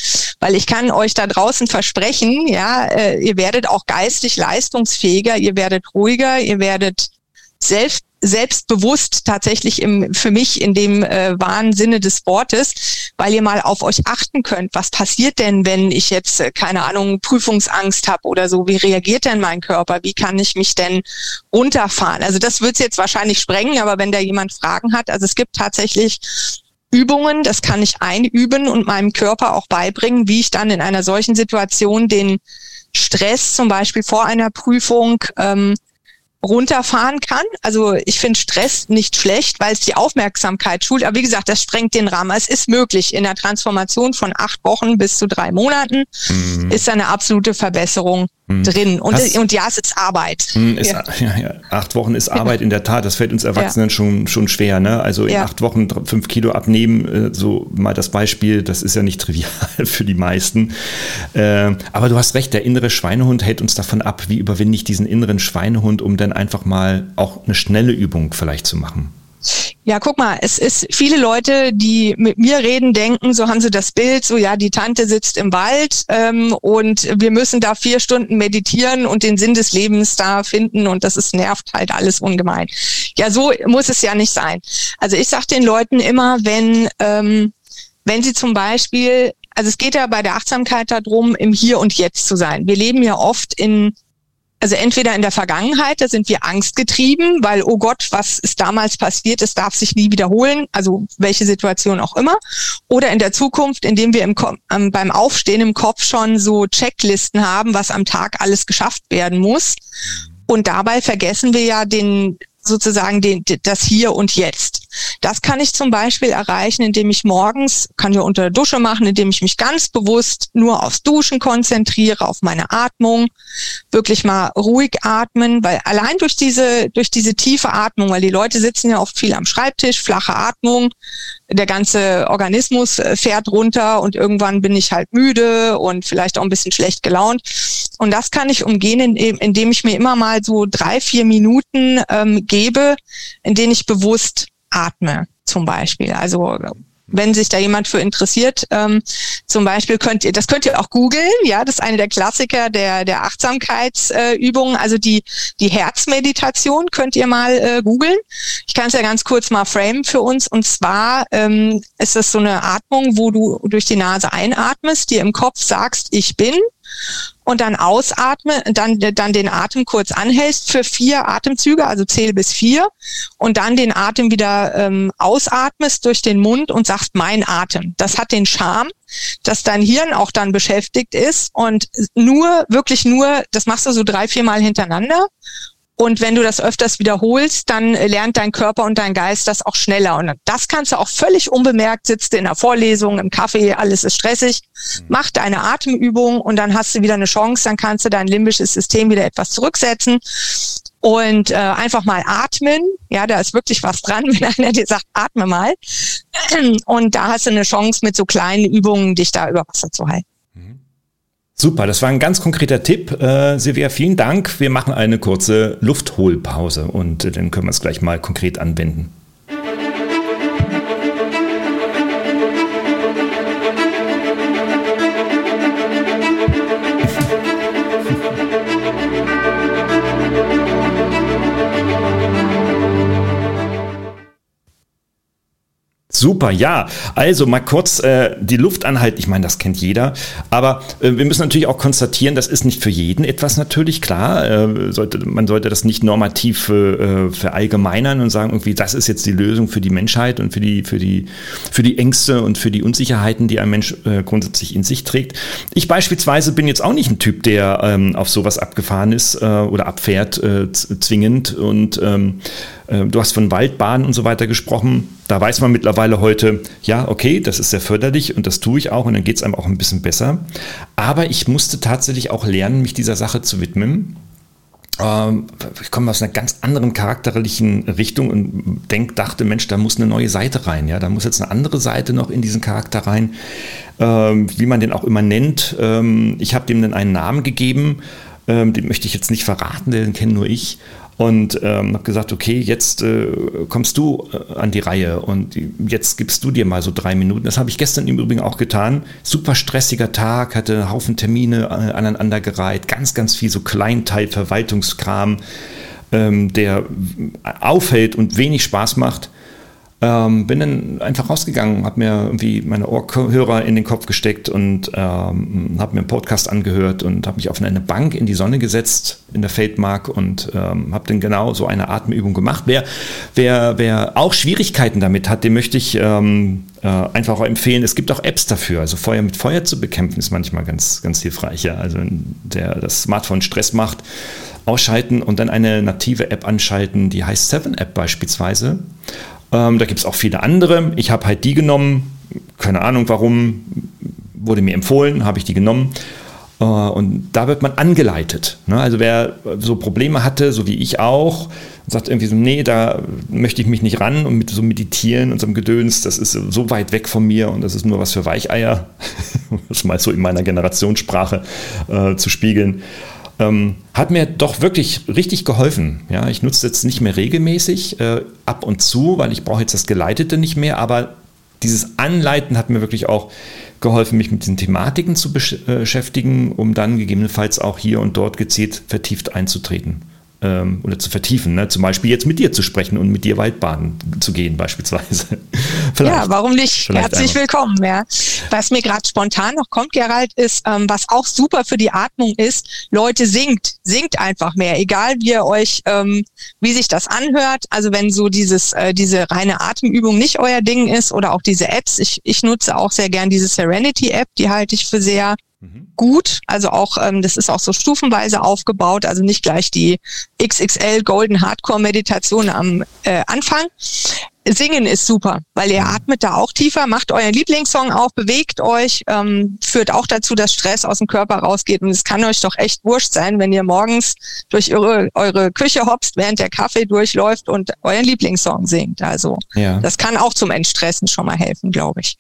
Weil ich kann euch da draußen versprechen, ja, äh, ihr werdet auch geistig leistungsfähiger, ihr werdet ruhiger, ihr werdet selbst selbstbewusst tatsächlich im, für mich in dem äh, wahren Sinne des Wortes, weil ihr mal auf euch achten könnt. Was passiert denn, wenn ich jetzt, äh, keine Ahnung, Prüfungsangst habe oder so? Wie reagiert denn mein Körper? Wie kann ich mich denn runterfahren? Also das wird jetzt wahrscheinlich sprengen, aber wenn da jemand Fragen hat, also es gibt tatsächlich Übungen, das kann ich einüben und meinem Körper auch beibringen, wie ich dann in einer solchen Situation den Stress zum Beispiel vor einer Prüfung ähm, runterfahren kann. Also ich finde Stress nicht schlecht, weil es die Aufmerksamkeit schult. Aber wie gesagt, das sprengt den Rahmen. Es ist möglich. In der Transformation von acht Wochen bis zu drei Monaten mhm. ist eine absolute Verbesserung hm. drin. Und, Hast, und ja, es ist Arbeit. Hm, ist, ja. Ja, ja. Acht Wochen ist Arbeit in der Tat. Das fällt uns Erwachsenen schon, schon schwer. Ne? Also in acht Wochen fünf Kilo abnehmen, äh, so mal das Beispiel, das ist ja nicht trivial für die meisten. Äh, aber du hast recht, der innere Schweinehund hält uns davon ab. Wie überwinde ich diesen inneren Schweinehund, um dann einfach mal auch eine schnelle Übung vielleicht zu machen? Ja, guck mal, es ist viele Leute, die mit mir reden, denken, so haben sie das Bild, so ja, die Tante sitzt im Wald ähm, und wir müssen da vier Stunden meditieren und den Sinn des Lebens da finden und das ist nervt halt alles ungemein. Ja, so muss es ja nicht sein. Also ich sage den Leuten immer, wenn ähm, wenn sie zum Beispiel, also es geht ja bei der Achtsamkeit darum, im Hier und Jetzt zu sein. Wir leben ja oft in also entweder in der Vergangenheit, da sind wir angstgetrieben, weil, oh Gott, was ist damals passiert, es darf sich nie wiederholen, also welche Situation auch immer. Oder in der Zukunft, indem wir im, ähm, beim Aufstehen im Kopf schon so Checklisten haben, was am Tag alles geschafft werden muss. Und dabei vergessen wir ja den sozusagen den, das Hier und Jetzt. Das kann ich zum Beispiel erreichen, indem ich morgens, kann ich unter der Dusche machen, indem ich mich ganz bewusst nur aufs Duschen konzentriere, auf meine Atmung, wirklich mal ruhig atmen, weil allein durch diese, durch diese tiefe Atmung, weil die Leute sitzen ja oft viel am Schreibtisch, flache Atmung, der ganze Organismus äh, fährt runter und irgendwann bin ich halt müde und vielleicht auch ein bisschen schlecht gelaunt. Und das kann ich umgehen, indem ich mir immer mal so drei, vier Minuten ähm, gebe, in denen ich bewusst atme, zum Beispiel. Also wenn sich da jemand für interessiert. Ähm, zum Beispiel könnt ihr, das könnt ihr auch googeln, ja, das ist eine der Klassiker der, der Achtsamkeitsübungen, äh, also die, die Herzmeditation könnt ihr mal äh, googeln. Ich kann es ja ganz kurz mal framen für uns und zwar ähm, ist das so eine Atmung, wo du durch die Nase einatmest, dir im Kopf sagst, ich bin und dann ausatme, dann, dann den Atem kurz anhältst für vier Atemzüge, also zähle bis vier und dann den Atem wieder ähm, ausatmest durch den Mund und sagst mein Atem. Das hat den Charme, dass dein Hirn auch dann beschäftigt ist und nur, wirklich nur, das machst du so drei, vier Mal hintereinander und wenn du das öfters wiederholst, dann lernt dein Körper und dein Geist das auch schneller. Und das kannst du auch völlig unbemerkt, sitzt in der Vorlesung, im Kaffee, alles ist stressig. Mhm. Mach deine Atemübung und dann hast du wieder eine Chance, dann kannst du dein limbisches System wieder etwas zurücksetzen und äh, einfach mal atmen. Ja, da ist wirklich was dran, wenn einer dir sagt, atme mal. Und da hast du eine Chance, mit so kleinen Übungen dich da über Wasser zu halten. Super, das war ein ganz konkreter Tipp. Äh, Silvia, vielen Dank. Wir machen eine kurze Luftholpause und äh, dann können wir es gleich mal konkret anwenden. Super, ja. Also mal kurz äh, die Luft anhalten. Ich meine, das kennt jeder. Aber äh, wir müssen natürlich auch konstatieren, das ist nicht für jeden etwas natürlich klar. Äh, sollte, man sollte das nicht normativ äh, verallgemeinern und sagen, irgendwie, das ist jetzt die Lösung für die Menschheit und für die, für die, für die Ängste und für die Unsicherheiten, die ein Mensch äh, grundsätzlich in sich trägt. Ich beispielsweise bin jetzt auch nicht ein Typ, der ähm, auf sowas abgefahren ist äh, oder abfährt, äh, zwingend. Und ähm, äh, du hast von Waldbahnen und so weiter gesprochen. Da weiß man mittlerweile heute, ja, okay, das ist sehr förderlich und das tue ich auch und dann geht es einem auch ein bisschen besser. Aber ich musste tatsächlich auch lernen, mich dieser Sache zu widmen. Ähm, ich komme aus einer ganz anderen charakterlichen Richtung und denk, dachte, Mensch, da muss eine neue Seite rein. Ja, da muss jetzt eine andere Seite noch in diesen Charakter rein, ähm, wie man den auch immer nennt. Ähm, ich habe dem dann einen Namen gegeben, den möchte ich jetzt nicht verraten, den kenne nur ich und ähm, habe gesagt, okay, jetzt äh, kommst du äh, an die Reihe und jetzt gibst du dir mal so drei Minuten. Das habe ich gestern im Übrigen auch getan. Super stressiger Tag, hatte einen Haufen Termine äh, aneinandergereiht, ganz, ganz viel so Kleinteil Verwaltungskram, ähm, der aufhält und wenig Spaß macht. Ähm, bin dann einfach rausgegangen, habe mir irgendwie meine Ohrhörer in den Kopf gesteckt und ähm, habe mir einen Podcast angehört und habe mich auf eine Bank in die Sonne gesetzt in der Feldmark und ähm, habe dann genau so eine Atemübung gemacht. Wer, wer, wer auch Schwierigkeiten damit hat, dem möchte ich ähm, äh, einfach empfehlen. Es gibt auch Apps dafür. Also Feuer mit Feuer zu bekämpfen ist manchmal ganz, ganz hilfreich. Ja. Also der das Smartphone Stress macht, ausschalten und dann eine native App anschalten, die heißt Seven App beispielsweise. Ähm, da gibt es auch viele andere. Ich habe halt die genommen. Keine Ahnung warum. Wurde mir empfohlen, habe ich die genommen. Äh, und da wird man angeleitet. Ne? Also wer so Probleme hatte, so wie ich auch, sagt irgendwie so, nee, da möchte ich mich nicht ran und mit so meditieren und so einem Gedöns, das ist so weit weg von mir und das ist nur was für Weicheier, das mal so in meiner Generationssprache äh, zu spiegeln ähm, hat mir doch wirklich richtig geholfen. Ja, ich nutze jetzt nicht mehr regelmäßig, äh, ab und zu, weil ich brauche jetzt das Geleitete nicht mehr, aber dieses Anleiten hat mir wirklich auch geholfen, mich mit diesen Thematiken zu äh, beschäftigen, um dann gegebenenfalls auch hier und dort gezielt vertieft einzutreten ähm, oder zu vertiefen. Ne? Zum Beispiel jetzt mit dir zu sprechen und mit dir Waldbaden zu gehen beispielsweise. ja, warum nicht? Herzlich einmal. willkommen. Ja. Was mir gerade spontan noch kommt, Gerald, ist, ähm, was auch super für die Atmung ist, Leute singt, singt einfach mehr, egal wie ihr euch, ähm, wie sich das anhört. Also wenn so dieses, äh, diese reine Atemübung nicht euer Ding ist oder auch diese Apps. Ich, ich nutze auch sehr gern diese Serenity App, die halte ich für sehr Mhm. gut. Also auch, ähm, das ist auch so stufenweise aufgebaut, also nicht gleich die XXL Golden Hardcore Meditation am äh, Anfang. Singen ist super, weil ihr mhm. atmet da auch tiefer, macht euren Lieblingssong auf, bewegt euch, ähm, führt auch dazu, dass Stress aus dem Körper rausgeht. Und es kann euch doch echt wurscht sein, wenn ihr morgens durch eure, eure Küche hopst, während der Kaffee durchläuft und euren Lieblingssong singt. Also ja. das kann auch zum Entstressen schon mal helfen, glaube ich.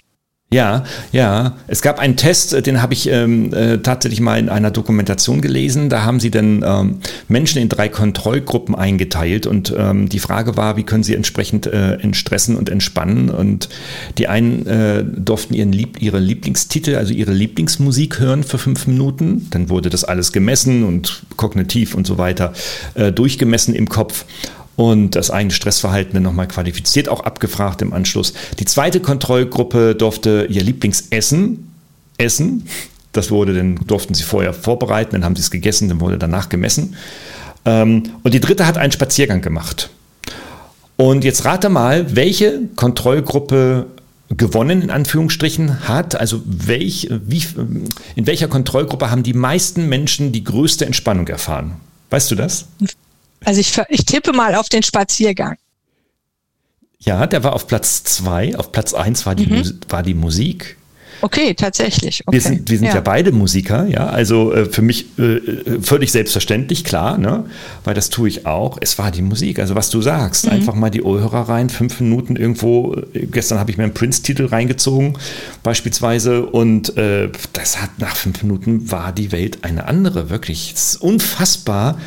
Ja, ja. Es gab einen Test, äh, den habe ich ähm, äh, tatsächlich mal in einer Dokumentation gelesen. Da haben sie dann ähm, Menschen in drei Kontrollgruppen eingeteilt und ähm, die Frage war, wie können sie entsprechend äh, entstressen und entspannen. Und die einen äh, durften ihren Lieb ihre Lieblingstitel, also ihre Lieblingsmusik hören für fünf Minuten. Dann wurde das alles gemessen und kognitiv und so weiter äh, durchgemessen im Kopf und das eigene Stressverhalten dann nochmal qualifiziert, auch abgefragt im Anschluss. Die zweite Kontrollgruppe durfte ihr Lieblingsessen essen. Das wurde dann, durften sie vorher vorbereiten, dann haben sie es gegessen, dann wurde danach gemessen. Ähm, und die dritte hat einen Spaziergang gemacht. Und jetzt rate mal, welche Kontrollgruppe gewonnen in Anführungsstrichen hat, also welch, wie, in welcher Kontrollgruppe haben die meisten Menschen die größte Entspannung erfahren? Weißt du das? Also ich, ich tippe mal auf den Spaziergang. Ja, der war auf Platz zwei. Auf Platz eins war die, mhm. war die Musik. Okay, tatsächlich. Okay. Wir sind, wir sind ja. ja beide Musiker, ja. Also äh, für mich äh, äh, völlig selbstverständlich, klar, ne? Weil das tue ich auch. Es war die Musik. Also was du sagst, mhm. einfach mal die Ohrhörer rein, fünf Minuten irgendwo. Äh, gestern habe ich mir einen Prince-Titel reingezogen, beispielsweise. Und äh, das hat nach fünf Minuten war die Welt eine andere, wirklich. Es ist unfassbar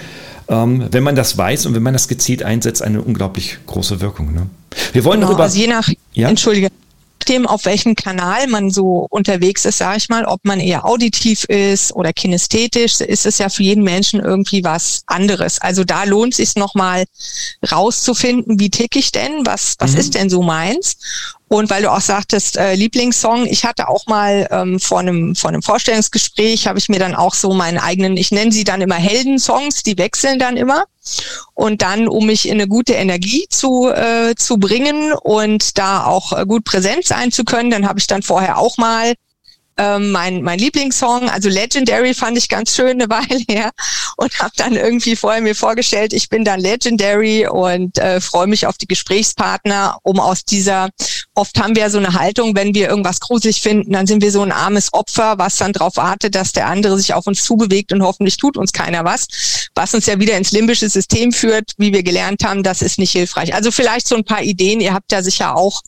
ähm, wenn man das weiß und wenn man das gezielt einsetzt, eine unglaublich große Wirkung. Ne? Wir wollen genau, darüber. Also je nach, ja? entschuldige, nachdem, auf welchem Kanal man so unterwegs ist, sage ich mal, ob man eher auditiv ist oder kinesthetisch, ist es ja für jeden Menschen irgendwie was anderes. Also da lohnt es sich nochmal rauszufinden, wie tick ich denn, was, was mhm. ist denn so meins? Und weil du auch sagtest, äh, Lieblingssong, ich hatte auch mal ähm, vor, einem, vor einem Vorstellungsgespräch, habe ich mir dann auch so meinen eigenen, ich nenne sie dann immer Heldensongs, die wechseln dann immer. Und dann, um mich in eine gute Energie zu, äh, zu bringen und da auch äh, gut präsent sein zu können, dann habe ich dann vorher auch mal ähm, mein, mein Lieblingssong, also Legendary fand ich ganz schön eine Weile her und habe dann irgendwie vorher mir vorgestellt, ich bin dann Legendary und äh, freue mich auf die Gesprächspartner, um aus dieser, oft haben wir so eine Haltung, wenn wir irgendwas gruselig finden, dann sind wir so ein armes Opfer, was dann darauf wartet, dass der andere sich auf uns zubewegt und hoffentlich tut uns keiner was, was uns ja wieder ins limbische System führt, wie wir gelernt haben, das ist nicht hilfreich. Also vielleicht so ein paar Ideen, ihr habt ja sicher auch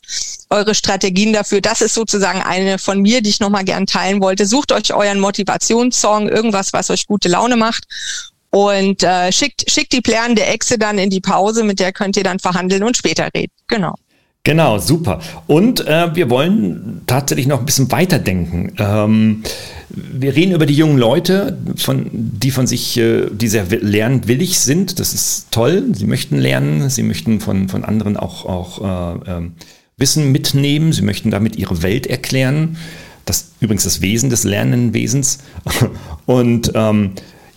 eure Strategien dafür. Das ist sozusagen eine von mir, die ich nochmal gern teilen wollte. Sucht euch euren Motivationssong, irgendwas, was euch gute Laune macht und äh, schickt, schickt die plärrende Echse dann in die Pause, mit der könnt ihr dann verhandeln und später reden. Genau. Genau, super. Und äh, wir wollen tatsächlich noch ein bisschen weiterdenken. Ähm, wir reden über die jungen Leute, von, die von sich, äh, die sehr lernwillig sind. Das ist toll. Sie möchten lernen, sie möchten von, von anderen auch, auch äh, äh, Wissen mitnehmen, sie möchten damit ihre Welt erklären. Das übrigens das Wesen des Lernenwesens. Und ähm,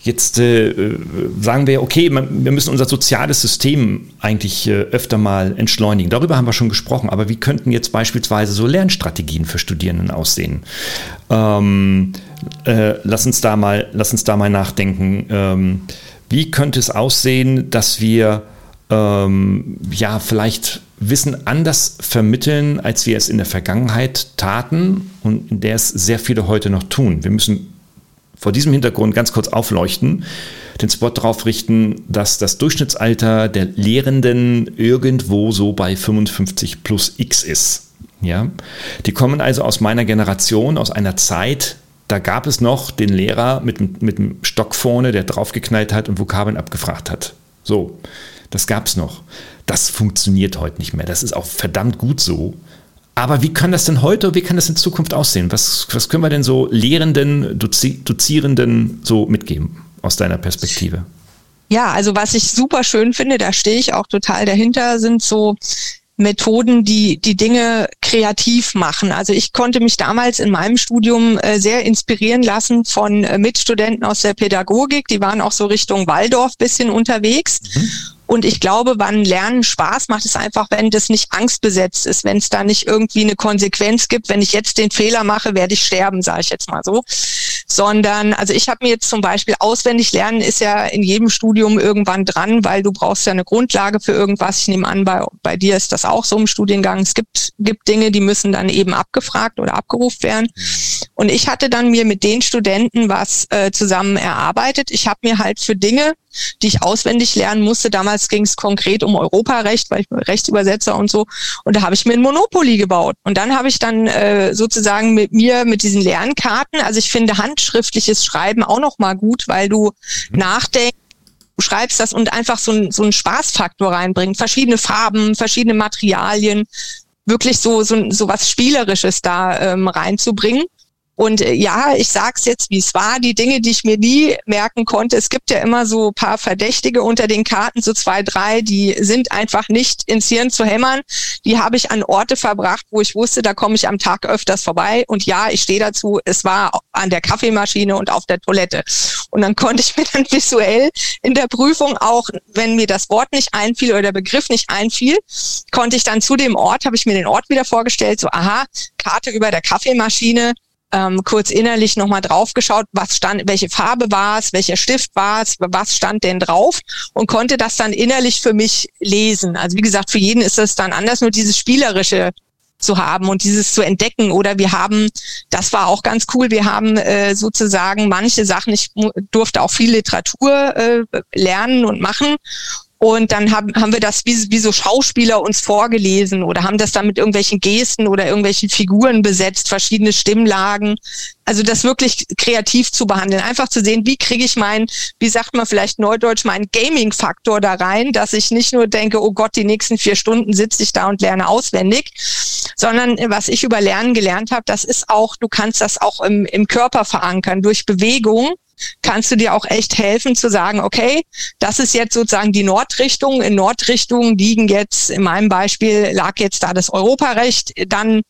jetzt äh, sagen wir, okay, wir müssen unser soziales System eigentlich äh, öfter mal entschleunigen. Darüber haben wir schon gesprochen, aber wie könnten jetzt beispielsweise so Lernstrategien für Studierenden aussehen? Ähm, äh, lass, uns da mal, lass uns da mal nachdenken. Ähm, wie könnte es aussehen, dass wir ähm, ja vielleicht Wissen anders vermitteln, als wir es in der Vergangenheit taten und in der es sehr viele heute noch tun. Wir müssen vor diesem Hintergrund ganz kurz aufleuchten, den Spot darauf richten, dass das Durchschnittsalter der Lehrenden irgendwo so bei 55 plus X ist. Ja? Die kommen also aus meiner Generation, aus einer Zeit, da gab es noch den Lehrer mit, mit dem Stock vorne, der draufgeknallt hat und Vokabeln abgefragt hat. So, das gab es noch. Das funktioniert heute nicht mehr. Das ist auch verdammt gut so. Aber wie kann das denn heute, wie kann das in Zukunft aussehen? Was, was können wir denn so Lehrenden, Dozi Dozierenden so mitgeben aus deiner Perspektive? Ja, also was ich super schön finde, da stehe ich auch total dahinter, sind so Methoden, die die Dinge kreativ machen. Also ich konnte mich damals in meinem Studium äh, sehr inspirieren lassen von äh, Mitstudenten aus der Pädagogik. Die waren auch so Richtung Waldorf bisschen unterwegs. Mhm. Und ich glaube, wann Lernen Spaß macht, ist einfach, wenn das nicht angstbesetzt ist, wenn es da nicht irgendwie eine Konsequenz gibt. Wenn ich jetzt den Fehler mache, werde ich sterben, sage ich jetzt mal so. Sondern also ich habe mir jetzt zum Beispiel auswendig lernen ist ja in jedem Studium irgendwann dran, weil du brauchst ja eine Grundlage für irgendwas. Ich nehme an, bei, bei dir ist das auch so im Studiengang. Es gibt, gibt Dinge, die müssen dann eben abgefragt oder abgerufen werden. Und ich hatte dann mir mit den Studenten was äh, zusammen erarbeitet. Ich habe mir halt für Dinge, die ich auswendig lernen musste. Damals ging es konkret um Europarecht, weil ich Rechtsübersetzer und so. Und da habe ich mir ein Monopoly gebaut. Und dann habe ich dann äh, sozusagen mit mir mit diesen Lernkarten, also ich finde handschriftliches Schreiben auch noch mal gut, weil du mhm. nachdenkst, du schreibst das und einfach so, ein, so einen Spaßfaktor reinbringen. Verschiedene Farben, verschiedene Materialien, wirklich so, so, so was Spielerisches da ähm, reinzubringen. Und äh, ja, ich sag's jetzt, wie es war. Die Dinge, die ich mir nie merken konnte, es gibt ja immer so paar Verdächtige unter den Karten, so zwei, drei, die sind einfach nicht ins Hirn zu hämmern. Die habe ich an Orte verbracht, wo ich wusste, da komme ich am Tag öfters vorbei. Und ja, ich stehe dazu, es war an der Kaffeemaschine und auf der Toilette. Und dann konnte ich mir dann visuell in der Prüfung auch, wenn mir das Wort nicht einfiel oder der Begriff nicht einfiel, konnte ich dann zu dem Ort, habe ich mir den Ort wieder vorgestellt, so aha, Karte über der Kaffeemaschine, ähm, kurz innerlich nochmal draufgeschaut, was stand, welche Farbe war es, welcher Stift war es, was stand denn drauf und konnte das dann innerlich für mich lesen. Also wie gesagt, für jeden ist es dann anders, nur dieses spielerische zu haben und dieses zu entdecken. Oder wir haben, das war auch ganz cool, wir haben äh, sozusagen manche Sachen, ich durfte auch viel Literatur äh, lernen und machen. Und dann haben, haben wir das wie, wie so Schauspieler uns vorgelesen oder haben das dann mit irgendwelchen Gesten oder irgendwelchen Figuren besetzt, verschiedene Stimmlagen. Also das wirklich kreativ zu behandeln. Einfach zu sehen, wie kriege ich meinen, wie sagt man vielleicht neudeutsch, meinen Gaming-Faktor da rein, dass ich nicht nur denke, oh Gott, die nächsten vier Stunden sitze ich da und lerne auswendig, sondern was ich über Lernen gelernt habe, das ist auch, du kannst das auch im, im Körper verankern durch Bewegung kannst du dir auch echt helfen zu sagen, okay, das ist jetzt sozusagen die Nordrichtung. In Nordrichtung liegen jetzt, in meinem Beispiel lag jetzt da das Europarecht, dann,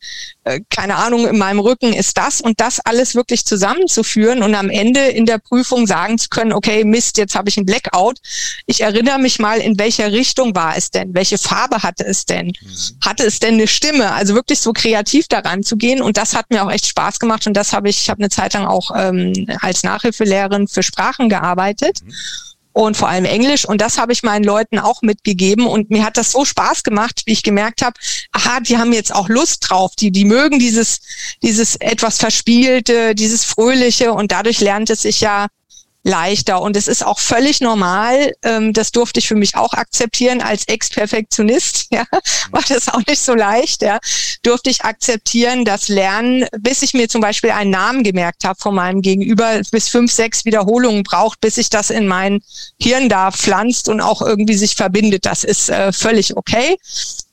äh, keine Ahnung, in meinem Rücken ist das und das alles wirklich zusammenzuführen und am Ende in der Prüfung sagen zu können, okay, Mist, jetzt habe ich einen Blackout. Ich erinnere mich mal, in welcher Richtung war es denn? Welche Farbe hatte es denn? Mhm. Hatte es denn eine Stimme? Also wirklich so kreativ daran zu gehen und das hat mir auch echt Spaß gemacht und das habe ich, ich habe eine Zeit lang auch ähm, als Nachhilfelehrer Lehrerin für Sprachen gearbeitet. Mhm. Und vor allem Englisch. Und das habe ich meinen Leuten auch mitgegeben. Und mir hat das so Spaß gemacht, wie ich gemerkt habe, aha, die haben jetzt auch Lust drauf. Die, die mögen dieses, dieses etwas Verspielte, dieses Fröhliche. Und dadurch lernt es sich ja leichter. Und es ist auch völlig normal, ähm, das durfte ich für mich auch akzeptieren als Ex-Perfektionist, ja, war das auch nicht so leicht, ja, durfte ich akzeptieren, dass Lernen, bis ich mir zum Beispiel einen Namen gemerkt habe von meinem Gegenüber, bis fünf, sechs Wiederholungen braucht, bis sich das in mein Hirn da pflanzt und auch irgendwie sich verbindet. Das ist äh, völlig okay.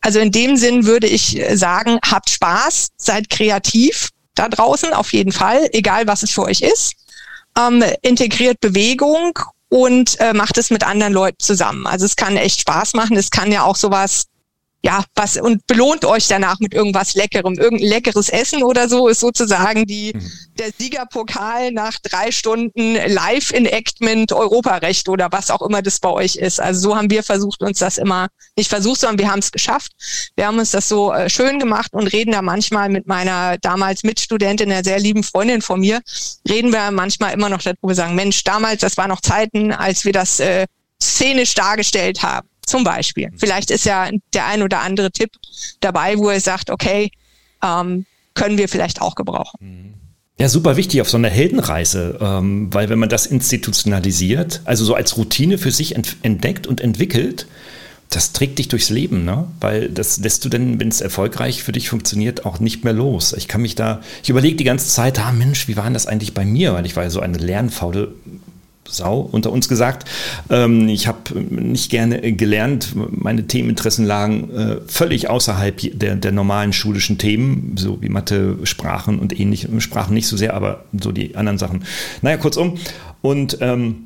Also in dem Sinn würde ich sagen, habt Spaß, seid kreativ da draußen auf jeden Fall, egal was es für euch ist ähm, integriert Bewegung und äh, macht es mit anderen Leuten zusammen. Also es kann echt Spaß machen. Es kann ja auch sowas ja, was und belohnt euch danach mit irgendwas Leckerem. Irgendein leckeres Essen oder so ist sozusagen die, mhm. der Siegerpokal nach drei Stunden Live-Enactment Europarecht oder was auch immer das bei euch ist. Also so haben wir versucht, uns das immer, nicht versucht, sondern wir haben es geschafft. Wir haben uns das so äh, schön gemacht und reden da manchmal mit meiner damals Mitstudentin, einer sehr lieben Freundin von mir, reden wir manchmal immer noch darüber, sagen, Mensch, damals, das war noch Zeiten, als wir das äh, szenisch dargestellt haben. Zum Beispiel. Vielleicht ist ja der ein oder andere Tipp dabei, wo er sagt, okay, ähm, können wir vielleicht auch gebrauchen. Mhm. Ja, super wichtig auf so einer Heldenreise, ähm, weil wenn man das institutionalisiert, also so als Routine für sich ent entdeckt und entwickelt, das trägt dich durchs Leben, ne? Weil das lässt du dann, wenn es erfolgreich für dich funktioniert, auch nicht mehr los. Ich kann mich da, ich überlege die ganze Zeit, ah Mensch, wie war denn das eigentlich bei mir? Weil ich war ja so eine lernfaule Sau unter uns gesagt. Ähm, ich habe nicht gerne gelernt. Meine Themeninteressen lagen äh, völlig außerhalb der, der normalen schulischen Themen, so wie Mathe, Sprachen und ähnlich. Sprachen nicht so sehr, aber so die anderen Sachen. Naja, kurzum. Und ähm,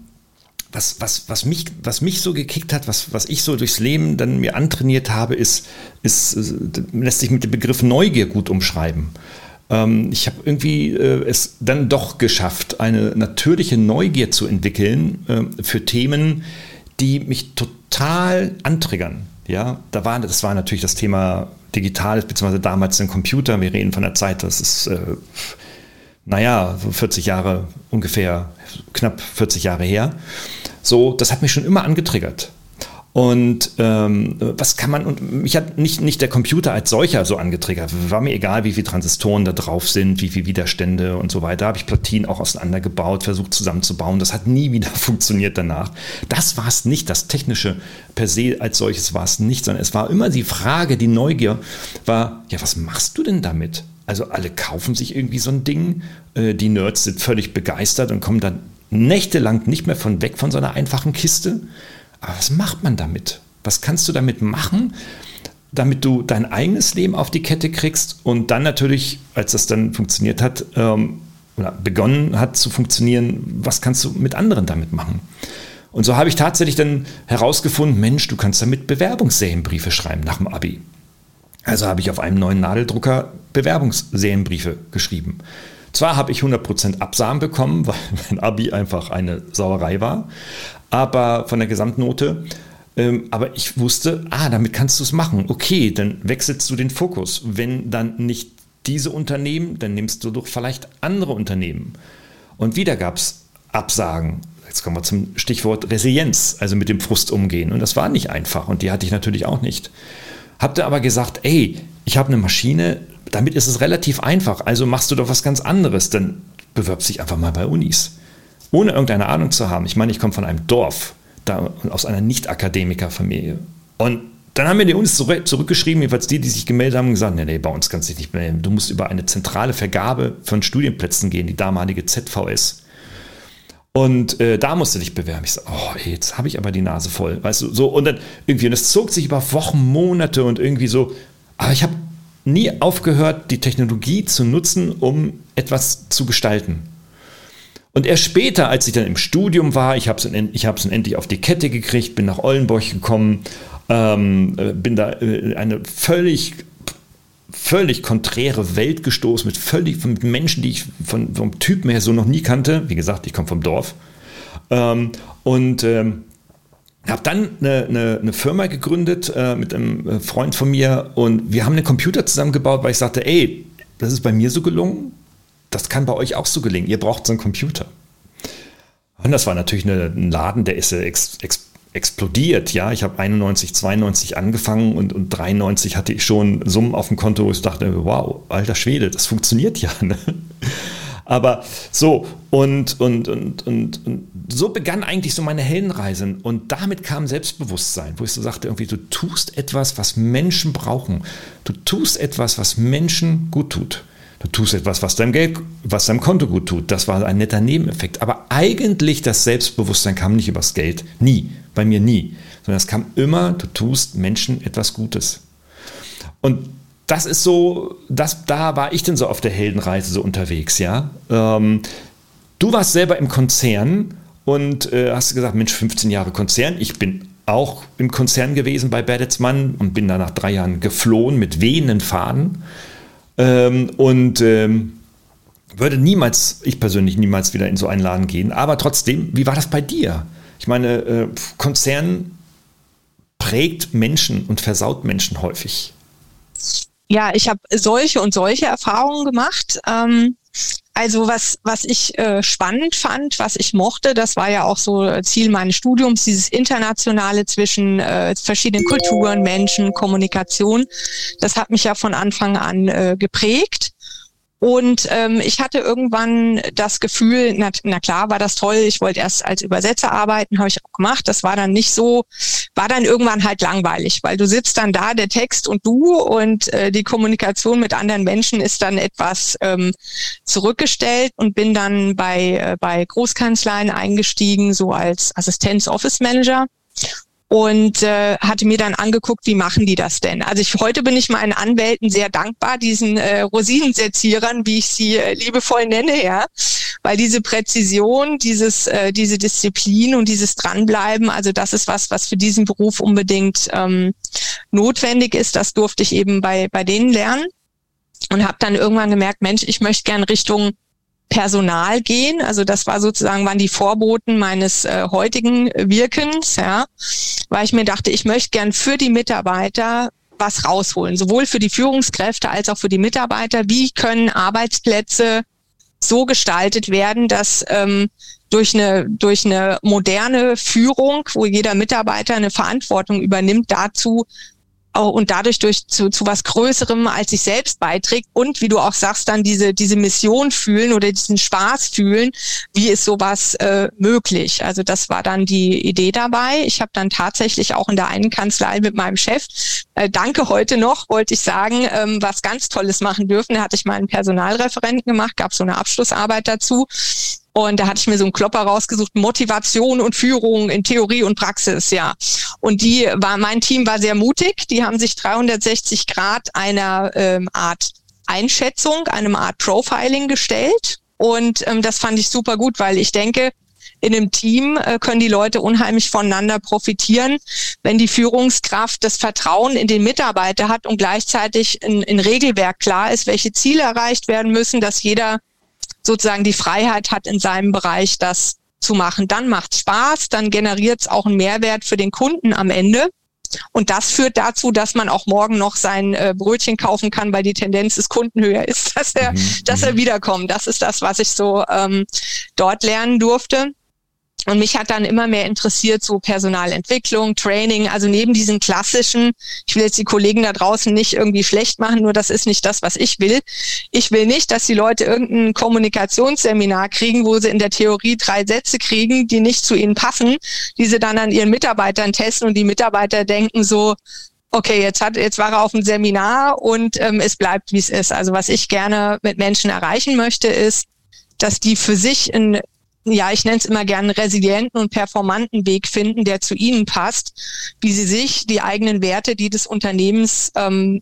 was, was, was, mich, was mich so gekickt hat, was, was ich so durchs Leben dann mir antrainiert habe, ist, ist lässt sich mit dem Begriff Neugier gut umschreiben. Ähm, ich habe irgendwie äh, es dann doch geschafft, eine natürliche Neugier zu entwickeln äh, für Themen, die mich total antriggern. Ja, da war, das war natürlich das Thema Digitales, beziehungsweise damals ein Computer. Wir reden von der Zeit, das ist äh, naja, so 40 Jahre ungefähr, knapp 40 Jahre her. So, das hat mich schon immer angetriggert. Und ähm, was kann man, und mich hat nicht, nicht der Computer als solcher so angetriggert. War mir egal, wie viele Transistoren da drauf sind, wie viele Widerstände und so weiter. Habe ich Platinen auch auseinandergebaut, versucht zusammenzubauen. Das hat nie wieder funktioniert danach. Das war es nicht. Das Technische per se als solches war es nicht, sondern es war immer die Frage, die Neugier war, ja, was machst du denn damit? Also alle kaufen sich irgendwie so ein Ding. Äh, die Nerds sind völlig begeistert und kommen dann nächtelang nicht mehr von weg von so einer einfachen Kiste. Aber was macht man damit? Was kannst du damit machen, damit du dein eigenes Leben auf die Kette kriegst und dann natürlich, als das dann funktioniert hat, ähm, oder begonnen hat zu funktionieren, was kannst du mit anderen damit machen? Und so habe ich tatsächlich dann herausgefunden, Mensch, du kannst damit Bewerbungsserienbriefe schreiben nach dem Abi. Also habe ich auf einem neuen Nadeldrucker Bewerbungsserienbriefe geschrieben. Zwar habe ich 100% Absagen bekommen, weil mein Abi einfach eine Sauerei war, aber von der Gesamtnote. Ähm, aber ich wusste, ah, damit kannst du es machen. Okay, dann wechselst du den Fokus. Wenn dann nicht diese Unternehmen, dann nimmst du doch vielleicht andere Unternehmen. Und wieder gab es Absagen. Jetzt kommen wir zum Stichwort Resilienz, also mit dem Frust umgehen. Und das war nicht einfach und die hatte ich natürlich auch nicht. Habt ihr aber gesagt, ey, ich habe eine Maschine, damit ist es relativ einfach, also machst du doch was ganz anderes, dann bewirbst dich einfach mal bei Unis ohne irgendeine Ahnung zu haben. Ich meine, ich komme von einem Dorf, da, aus einer Nicht-Akademiker-Familie. Und dann haben wir die uns zurückgeschrieben, jedenfalls die, die sich gemeldet haben, und gesagt, nee, nee, bei uns kannst du dich nicht melden. Du musst über eine zentrale Vergabe von Studienplätzen gehen, die damalige ZVS. Und äh, da musst du dich bewerben. Ich so, oh, ey, jetzt habe ich aber die Nase voll. Weißt du, so, und dann irgendwie, und das zog sich über Wochen, Monate und irgendwie so, aber ich habe nie aufgehört, die Technologie zu nutzen, um etwas zu gestalten. Und erst später, als ich dann im Studium war, ich habe es ich endlich auf die Kette gekriegt, bin nach Ollenburg gekommen, ähm, äh, bin da äh, eine völlig völlig konträre Welt gestoßen mit völlig mit Menschen, die ich von, vom Typen her so noch nie kannte. Wie gesagt, ich komme vom Dorf. Ähm, und ähm, habe dann eine, eine, eine, Firma gegründet äh, mit einem äh, Freund von mir und wir haben einen Computer zusammengebaut, weil ich sagte, ey, das ist bei mir so gelungen, das kann bei euch auch so gelingen. Ihr braucht so einen Computer. Und das war natürlich eine, ein Laden, der ist ex, ex, explodiert. Ja, ich habe 91, 92 angefangen und, und 93 hatte ich schon Summen auf dem Konto, wo ich dachte, wow, alter Schwede, das funktioniert ja. Ne? Aber so, und, und, und, und, und so begann eigentlich so meine Heldenreise. Und damit kam Selbstbewusstsein, wo ich so sagte, irgendwie, du tust etwas, was Menschen brauchen. Du tust etwas, was Menschen gut tut. Du tust etwas, was deinem Geld, was deinem Konto gut tut. Das war ein netter Nebeneffekt. Aber eigentlich das Selbstbewusstsein kam nicht übers Geld. Nie. Bei mir nie. Sondern es kam immer, du tust Menschen etwas Gutes. Und das ist so, das, da war ich denn so auf der Heldenreise so unterwegs, ja. Ähm, du warst selber im Konzern und äh, hast gesagt, Mensch, 15 Jahre Konzern. Ich bin auch im Konzern gewesen bei Bertelsmann und bin da nach drei Jahren geflohen mit wehenden Faden. Ähm, und ähm, würde niemals, ich persönlich niemals wieder in so einen Laden gehen. Aber trotzdem, wie war das bei dir? Ich meine, äh, Konzern prägt Menschen und versaut Menschen häufig. Ja, ich habe solche und solche Erfahrungen gemacht. Ähm, also was, was ich äh, spannend fand, was ich mochte, das war ja auch so Ziel meines Studiums, dieses Internationale zwischen äh, verschiedenen Kulturen, Menschen, Kommunikation. Das hat mich ja von Anfang an äh, geprägt. Und ähm, ich hatte irgendwann das Gefühl, na, na klar war das toll, ich wollte erst als Übersetzer arbeiten, habe ich auch gemacht. Das war dann nicht so, war dann irgendwann halt langweilig, weil du sitzt dann da, der Text und du und äh, die Kommunikation mit anderen Menschen ist dann etwas ähm, zurückgestellt und bin dann bei, äh, bei Großkanzleien eingestiegen, so als Assistenz-Office-Manager und äh, hatte mir dann angeguckt, wie machen die das denn? Also ich, heute bin ich meinen Anwälten sehr dankbar, diesen äh, Rosinensetzierern, wie ich sie äh, liebevoll nenne, ja, weil diese Präzision, dieses, äh, diese Disziplin und dieses Dranbleiben, also das ist was, was für diesen Beruf unbedingt ähm, notwendig ist. Das durfte ich eben bei bei denen lernen und habe dann irgendwann gemerkt, Mensch, ich möchte gern Richtung Personal gehen. Also das war sozusagen, waren die Vorboten meines äh, heutigen Wirkens, ja, weil ich mir dachte, ich möchte gern für die Mitarbeiter was rausholen, sowohl für die Führungskräfte als auch für die Mitarbeiter. Wie können Arbeitsplätze so gestaltet werden, dass ähm, durch eine, durch eine moderne Führung, wo jeder Mitarbeiter eine Verantwortung übernimmt, dazu und dadurch durch zu, zu was Größerem als sich selbst beiträgt und wie du auch sagst, dann diese, diese Mission fühlen oder diesen Spaß fühlen, wie ist sowas äh, möglich. Also das war dann die Idee dabei. Ich habe dann tatsächlich auch in der einen Kanzlei mit meinem Chef, äh, danke heute noch, wollte ich sagen, ähm, was ganz Tolles machen dürfen. Da hatte ich mal einen Personalreferenten gemacht, gab so eine Abschlussarbeit dazu. Und da hatte ich mir so einen Klopper rausgesucht, Motivation und Führung in Theorie und Praxis, ja. Und die war, mein Team war sehr mutig. Die haben sich 360 Grad einer ähm, Art Einschätzung, einem Art Profiling gestellt. Und ähm, das fand ich super gut, weil ich denke, in einem Team äh, können die Leute unheimlich voneinander profitieren, wenn die Führungskraft das Vertrauen in den Mitarbeiter hat und gleichzeitig ein, ein Regelwerk klar ist, welche Ziele erreicht werden müssen, dass jeder sozusagen die Freiheit hat, in seinem Bereich das zu machen. Dann macht Spaß, dann generiert es auch einen Mehrwert für den Kunden am Ende. Und das führt dazu, dass man auch morgen noch sein äh, Brötchen kaufen kann, weil die Tendenz des Kunden höher ist, dass er, mhm. dass er mhm. wiederkommt. Das ist das, was ich so ähm, dort lernen durfte. Und mich hat dann immer mehr interessiert, so Personalentwicklung, Training, also neben diesen klassischen, ich will jetzt die Kollegen da draußen nicht irgendwie schlecht machen, nur das ist nicht das, was ich will. Ich will nicht, dass die Leute irgendein Kommunikationsseminar kriegen, wo sie in der Theorie drei Sätze kriegen, die nicht zu ihnen passen, die sie dann an ihren Mitarbeitern testen und die Mitarbeiter denken so, okay, jetzt hat, jetzt war er auf dem Seminar und ähm, es bleibt, wie es ist. Also was ich gerne mit Menschen erreichen möchte, ist, dass die für sich in ja, ich nenne es immer gerne resilienten und performanten Weg finden, der zu ihnen passt, wie sie sich die eigenen Werte, die des Unternehmens ähm,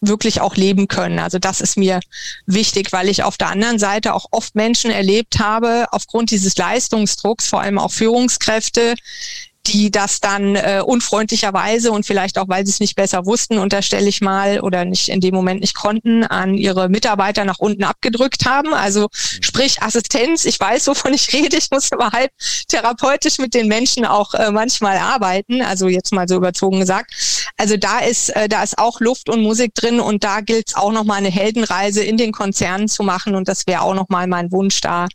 wirklich auch leben können. Also das ist mir wichtig, weil ich auf der anderen Seite auch oft Menschen erlebt habe, aufgrund dieses Leistungsdrucks, vor allem auch Führungskräfte, die das dann äh, unfreundlicherweise und vielleicht auch, weil sie es nicht besser wussten, unterstelle ich mal, oder nicht in dem Moment nicht konnten, an ihre Mitarbeiter nach unten abgedrückt haben. Also sprich Assistenz, ich weiß, wovon ich rede, ich muss aber halt therapeutisch mit den Menschen auch äh, manchmal arbeiten, also jetzt mal so überzogen gesagt. Also da ist, äh, da ist auch Luft und Musik drin und da gilt es auch nochmal eine Heldenreise in den Konzernen zu machen und das wäre auch nochmal mein Wunsch da,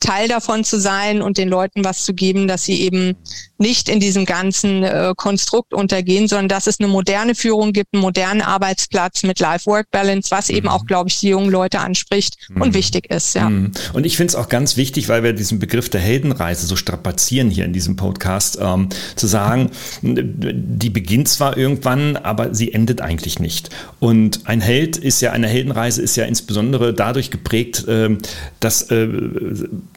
Teil davon zu sein und den Leuten was zu geben, dass sie eben nicht in diesem ganzen äh, Konstrukt untergehen, sondern dass es eine moderne Führung gibt, einen modernen Arbeitsplatz mit Life-Work-Balance, was mhm. eben auch, glaube ich, die jungen Leute anspricht mhm. und wichtig ist. Ja. Mhm. Und ich finde es auch ganz wichtig, weil wir diesen Begriff der Heldenreise so strapazieren hier in diesem Podcast, ähm, zu sagen, die beginnt zwar irgendwann, aber sie endet eigentlich nicht. Und ein Held ist ja, eine Heldenreise ist ja insbesondere dadurch geprägt, äh, dass äh,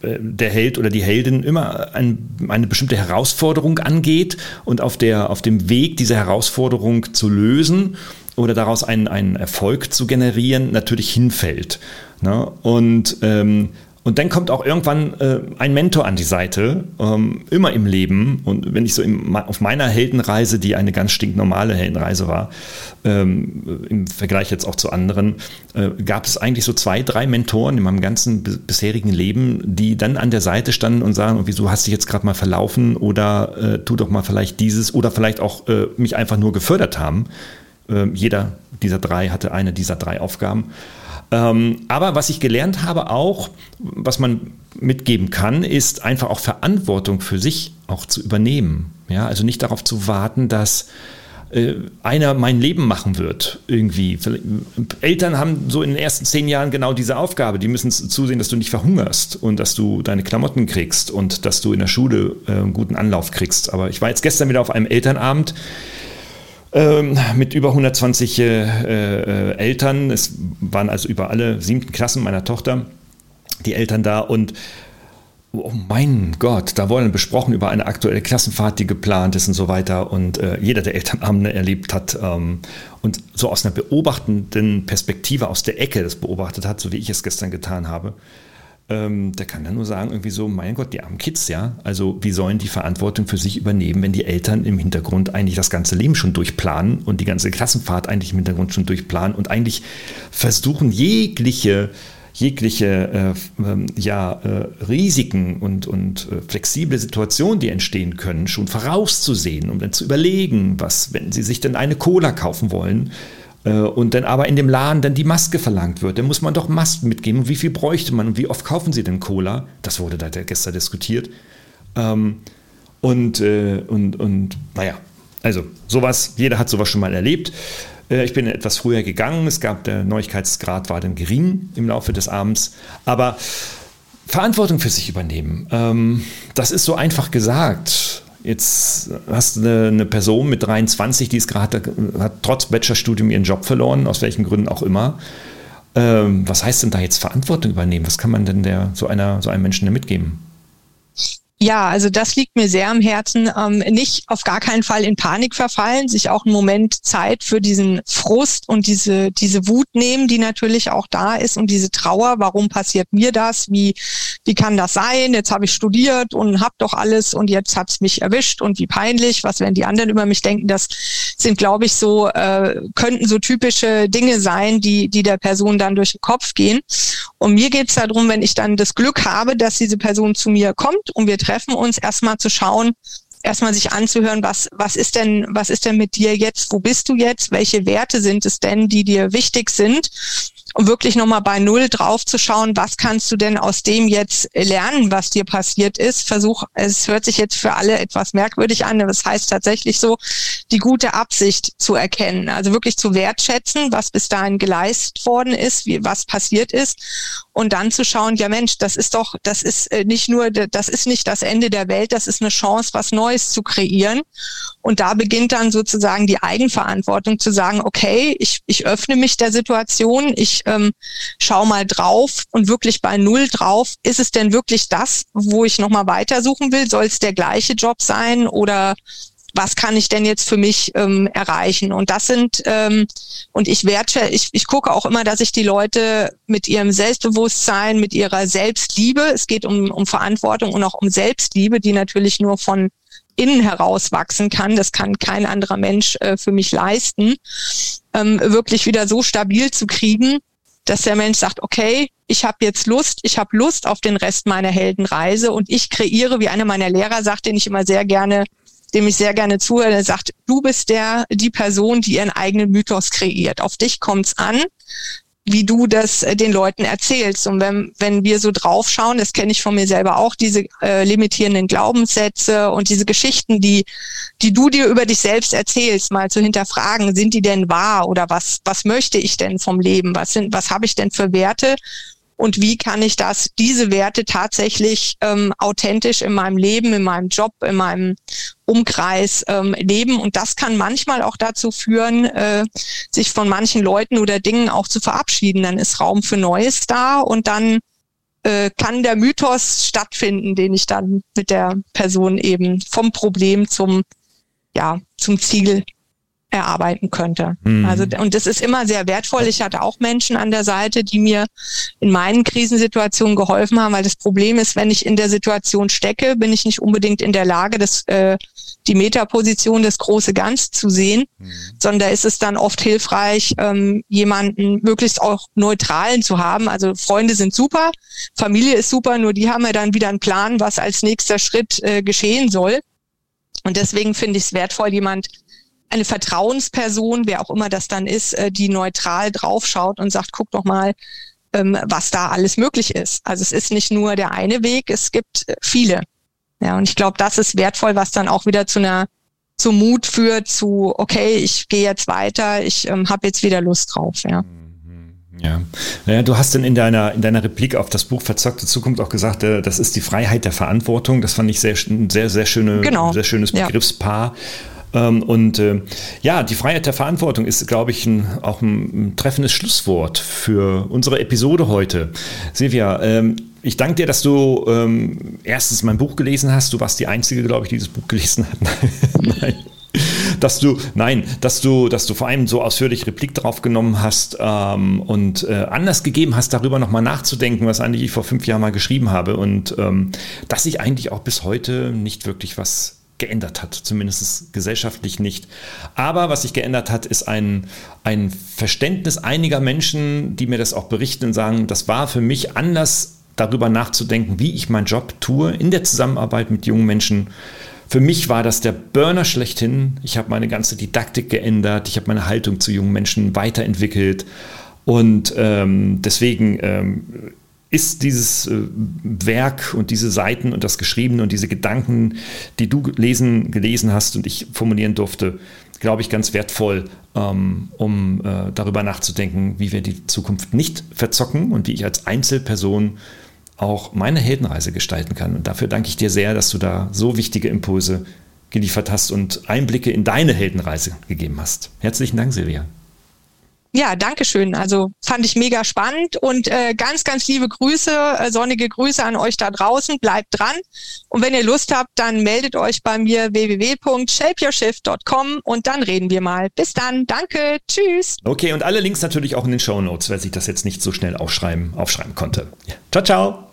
der Held oder die Heldin immer ein, eine bestimmte Herausforderung angeht und auf, der, auf dem Weg, diese Herausforderung zu lösen oder daraus einen, einen Erfolg zu generieren, natürlich hinfällt. Ne? Und ähm, und dann kommt auch irgendwann äh, ein Mentor an die Seite, ähm, immer im Leben. Und wenn ich so im, auf meiner Heldenreise, die eine ganz stinknormale Heldenreise war, ähm, im Vergleich jetzt auch zu anderen, äh, gab es eigentlich so zwei, drei Mentoren in meinem ganzen bisherigen Leben, die dann an der Seite standen und sagen, wieso hast du dich jetzt gerade mal verlaufen oder äh, tu doch mal vielleicht dieses oder vielleicht auch äh, mich einfach nur gefördert haben. Ähm, jeder dieser drei hatte eine dieser drei Aufgaben. Ähm, aber was ich gelernt habe auch, was man mitgeben kann, ist einfach auch Verantwortung für sich auch zu übernehmen. Ja, also nicht darauf zu warten, dass äh, einer mein Leben machen wird, irgendwie. Eltern haben so in den ersten zehn Jahren genau diese Aufgabe. Die müssen zusehen, dass du nicht verhungerst und dass du deine Klamotten kriegst und dass du in der Schule äh, einen guten Anlauf kriegst. Aber ich war jetzt gestern wieder auf einem Elternabend ähm, mit über 120 äh, äh, Eltern. Es waren also über alle siebten Klassen meiner Tochter die Eltern da und Oh mein Gott, da wurde besprochen über eine aktuelle Klassenfahrt, die geplant ist und so weiter. Und äh, jeder, der Elternabende erlebt hat ähm, und so aus einer beobachtenden Perspektive aus der Ecke das beobachtet hat, so wie ich es gestern getan habe, ähm, der kann dann nur sagen, irgendwie so, mein Gott, die armen Kids, ja. Also wie sollen die Verantwortung für sich übernehmen, wenn die Eltern im Hintergrund eigentlich das ganze Leben schon durchplanen und die ganze Klassenfahrt eigentlich im Hintergrund schon durchplanen und eigentlich versuchen, jegliche jegliche äh, äh, ja, äh, Risiken und, und äh, flexible Situationen, die entstehen können, schon vorauszusehen, um dann zu überlegen, was, wenn sie sich denn eine Cola kaufen wollen, und dann aber in dem Laden dann die Maske verlangt wird, dann muss man doch Masken mitgeben. Und wie viel bräuchte man und wie oft kaufen Sie denn Cola? Das wurde da gestern diskutiert. Ähm, und, äh, und, und naja, also sowas, jeder hat sowas schon mal erlebt. Äh, ich bin etwas früher gegangen, es gab, der Neuigkeitsgrad war dann gering im Laufe des Abends, aber Verantwortung für sich übernehmen, ähm, das ist so einfach gesagt. Jetzt hast du eine, eine Person mit 23, die ist gerade, hat trotz Bachelorstudium ihren Job verloren, aus welchen Gründen auch immer. Ähm, was heißt denn da jetzt Verantwortung übernehmen? Was kann man denn der, so, einer, so einem Menschen denn mitgeben? Ja, also das liegt mir sehr am Herzen. Ähm, nicht auf gar keinen Fall in Panik verfallen, sich auch einen Moment Zeit für diesen Frust und diese, diese Wut nehmen, die natürlich auch da ist und diese Trauer. Warum passiert mir das? Wie, wie kann das sein? Jetzt habe ich studiert und habe doch alles und jetzt hat es mich erwischt und wie peinlich. Was werden die anderen über mich denken? Das sind, glaube ich, so, äh, könnten so typische Dinge sein, die, die der Person dann durch den Kopf gehen. Und mir geht es darum, wenn ich dann das Glück habe, dass diese Person zu mir kommt und wir treffen uns, erstmal zu schauen, erstmal sich anzuhören, was, was ist denn, was ist denn mit dir jetzt? Wo bist du jetzt? Welche Werte sind es denn, die dir wichtig sind? um wirklich nochmal bei Null drauf zu schauen, was kannst du denn aus dem jetzt lernen, was dir passiert ist. Versuch, es hört sich jetzt für alle etwas merkwürdig an, aber es heißt tatsächlich so, die gute Absicht zu erkennen. Also wirklich zu wertschätzen, was bis dahin geleistet worden ist, wie, was passiert ist. Und dann zu schauen, ja Mensch, das ist doch, das ist äh, nicht nur, das ist nicht das Ende der Welt, das ist eine Chance, was Neues zu kreieren. Und da beginnt dann sozusagen die Eigenverantwortung zu sagen, okay, ich, ich öffne mich der Situation, ich ähm, schau mal drauf und wirklich bei Null drauf, ist es denn wirklich das, wo ich nochmal weitersuchen will? Soll es der gleiche Job sein oder was kann ich denn jetzt für mich ähm, erreichen? Und das sind, ähm, und ich wertschätze, ich, ich gucke auch immer, dass ich die Leute mit ihrem Selbstbewusstsein, mit ihrer Selbstliebe, es geht um, um Verantwortung und auch um Selbstliebe, die natürlich nur von innen heraus wachsen kann, das kann kein anderer Mensch äh, für mich leisten, ähm, wirklich wieder so stabil zu kriegen, dass der Mensch sagt, okay, ich habe jetzt Lust, ich habe Lust auf den Rest meiner Heldenreise und ich kreiere, wie einer meiner Lehrer sagt, den ich immer sehr gerne, dem ich sehr gerne zuhöre, der sagt, du bist der, die Person, die ihren eigenen Mythos kreiert. Auf dich kommt's an wie du das äh, den Leuten erzählst. Und wenn, wenn wir so draufschauen, das kenne ich von mir selber auch, diese äh, limitierenden Glaubenssätze und diese Geschichten, die, die du dir über dich selbst erzählst, mal zu hinterfragen, sind die denn wahr oder was, was möchte ich denn vom Leben? Was sind, was habe ich denn für Werte? und wie kann ich das, diese Werte tatsächlich ähm, authentisch in meinem Leben, in meinem Job, in meinem Umkreis ähm, leben. Und das kann manchmal auch dazu führen, äh, sich von manchen Leuten oder Dingen auch zu verabschieden. Dann ist Raum für Neues da und dann äh, kann der Mythos stattfinden, den ich dann mit der Person eben vom Problem zum ja, zum Ziel erarbeiten könnte. Mhm. Also, und das ist immer sehr wertvoll. Ich hatte auch Menschen an der Seite, die mir in meinen Krisensituationen geholfen haben, weil das Problem ist, wenn ich in der Situation stecke, bin ich nicht unbedingt in der Lage, das, äh, die Metaposition, das große Ganz zu sehen, mhm. sondern da ist es dann oft hilfreich, ähm, jemanden möglichst auch neutralen zu haben. Also Freunde sind super, Familie ist super, nur die haben ja dann wieder einen Plan, was als nächster Schritt äh, geschehen soll. Und deswegen finde ich es wertvoll, jemand eine Vertrauensperson, wer auch immer das dann ist, äh, die neutral draufschaut und sagt, guck doch mal, ähm, was da alles möglich ist. Also es ist nicht nur der eine Weg, es gibt äh, viele. Ja, und ich glaube, das ist wertvoll, was dann auch wieder zu einer zu Mut führt, zu okay, ich gehe jetzt weiter, ich ähm, habe jetzt wieder Lust drauf. Ja. Mhm, ja. Naja, du hast dann in deiner, in deiner Replik auf das Buch Verzockte Zukunft auch gesagt, äh, das ist die Freiheit der Verantwortung. Das fand ich sehr, sehr, sehr, schöne, genau. sehr schönes Begriffspaar. Ja. Ähm, und äh, ja, die Freiheit der Verantwortung ist, glaube ich, ein, auch ein, treffendes Schlusswort für unsere Episode heute. Silvia, ähm, ich danke dir, dass du ähm, erstens mein Buch gelesen hast. Du warst die Einzige, glaube ich, die dieses Buch gelesen hat. Nein. Dass du, nein, dass du, dass du vor allem so ausführlich Replik drauf genommen hast ähm, und äh, anders gegeben hast, darüber nochmal nachzudenken, was eigentlich ich vor fünf Jahren mal geschrieben habe und ähm, dass ich eigentlich auch bis heute nicht wirklich was geändert hat, zumindest gesellschaftlich nicht. Aber was sich geändert hat, ist ein, ein Verständnis einiger Menschen, die mir das auch berichten und sagen, das war für mich anders darüber nachzudenken, wie ich meinen Job tue, in der Zusammenarbeit mit jungen Menschen für mich war das der Burner schlechthin. Ich habe meine ganze Didaktik geändert, ich habe meine Haltung zu jungen Menschen weiterentwickelt und ähm, deswegen ähm, ist dieses äh, Werk und diese Seiten und das Geschriebene und diese Gedanken, die du lesen, gelesen hast und ich formulieren durfte, glaube ich, ganz wertvoll, ähm, um äh, darüber nachzudenken, wie wir die Zukunft nicht verzocken und wie ich als Einzelperson auch meine Heldenreise gestalten kann. Und dafür danke ich dir sehr, dass du da so wichtige Impulse geliefert hast und Einblicke in deine Heldenreise gegeben hast. Herzlichen Dank, Silvia. Ja, danke schön. Also fand ich mega spannend und äh, ganz, ganz liebe Grüße, äh, sonnige Grüße an euch da draußen. Bleibt dran. Und wenn ihr Lust habt, dann meldet euch bei mir www.shapeyourshift.com und dann reden wir mal. Bis dann. Danke. Tschüss. Okay, und alle Links natürlich auch in den Show Notes, wer sich das jetzt nicht so schnell aufschreiben, aufschreiben konnte. Ciao, ciao.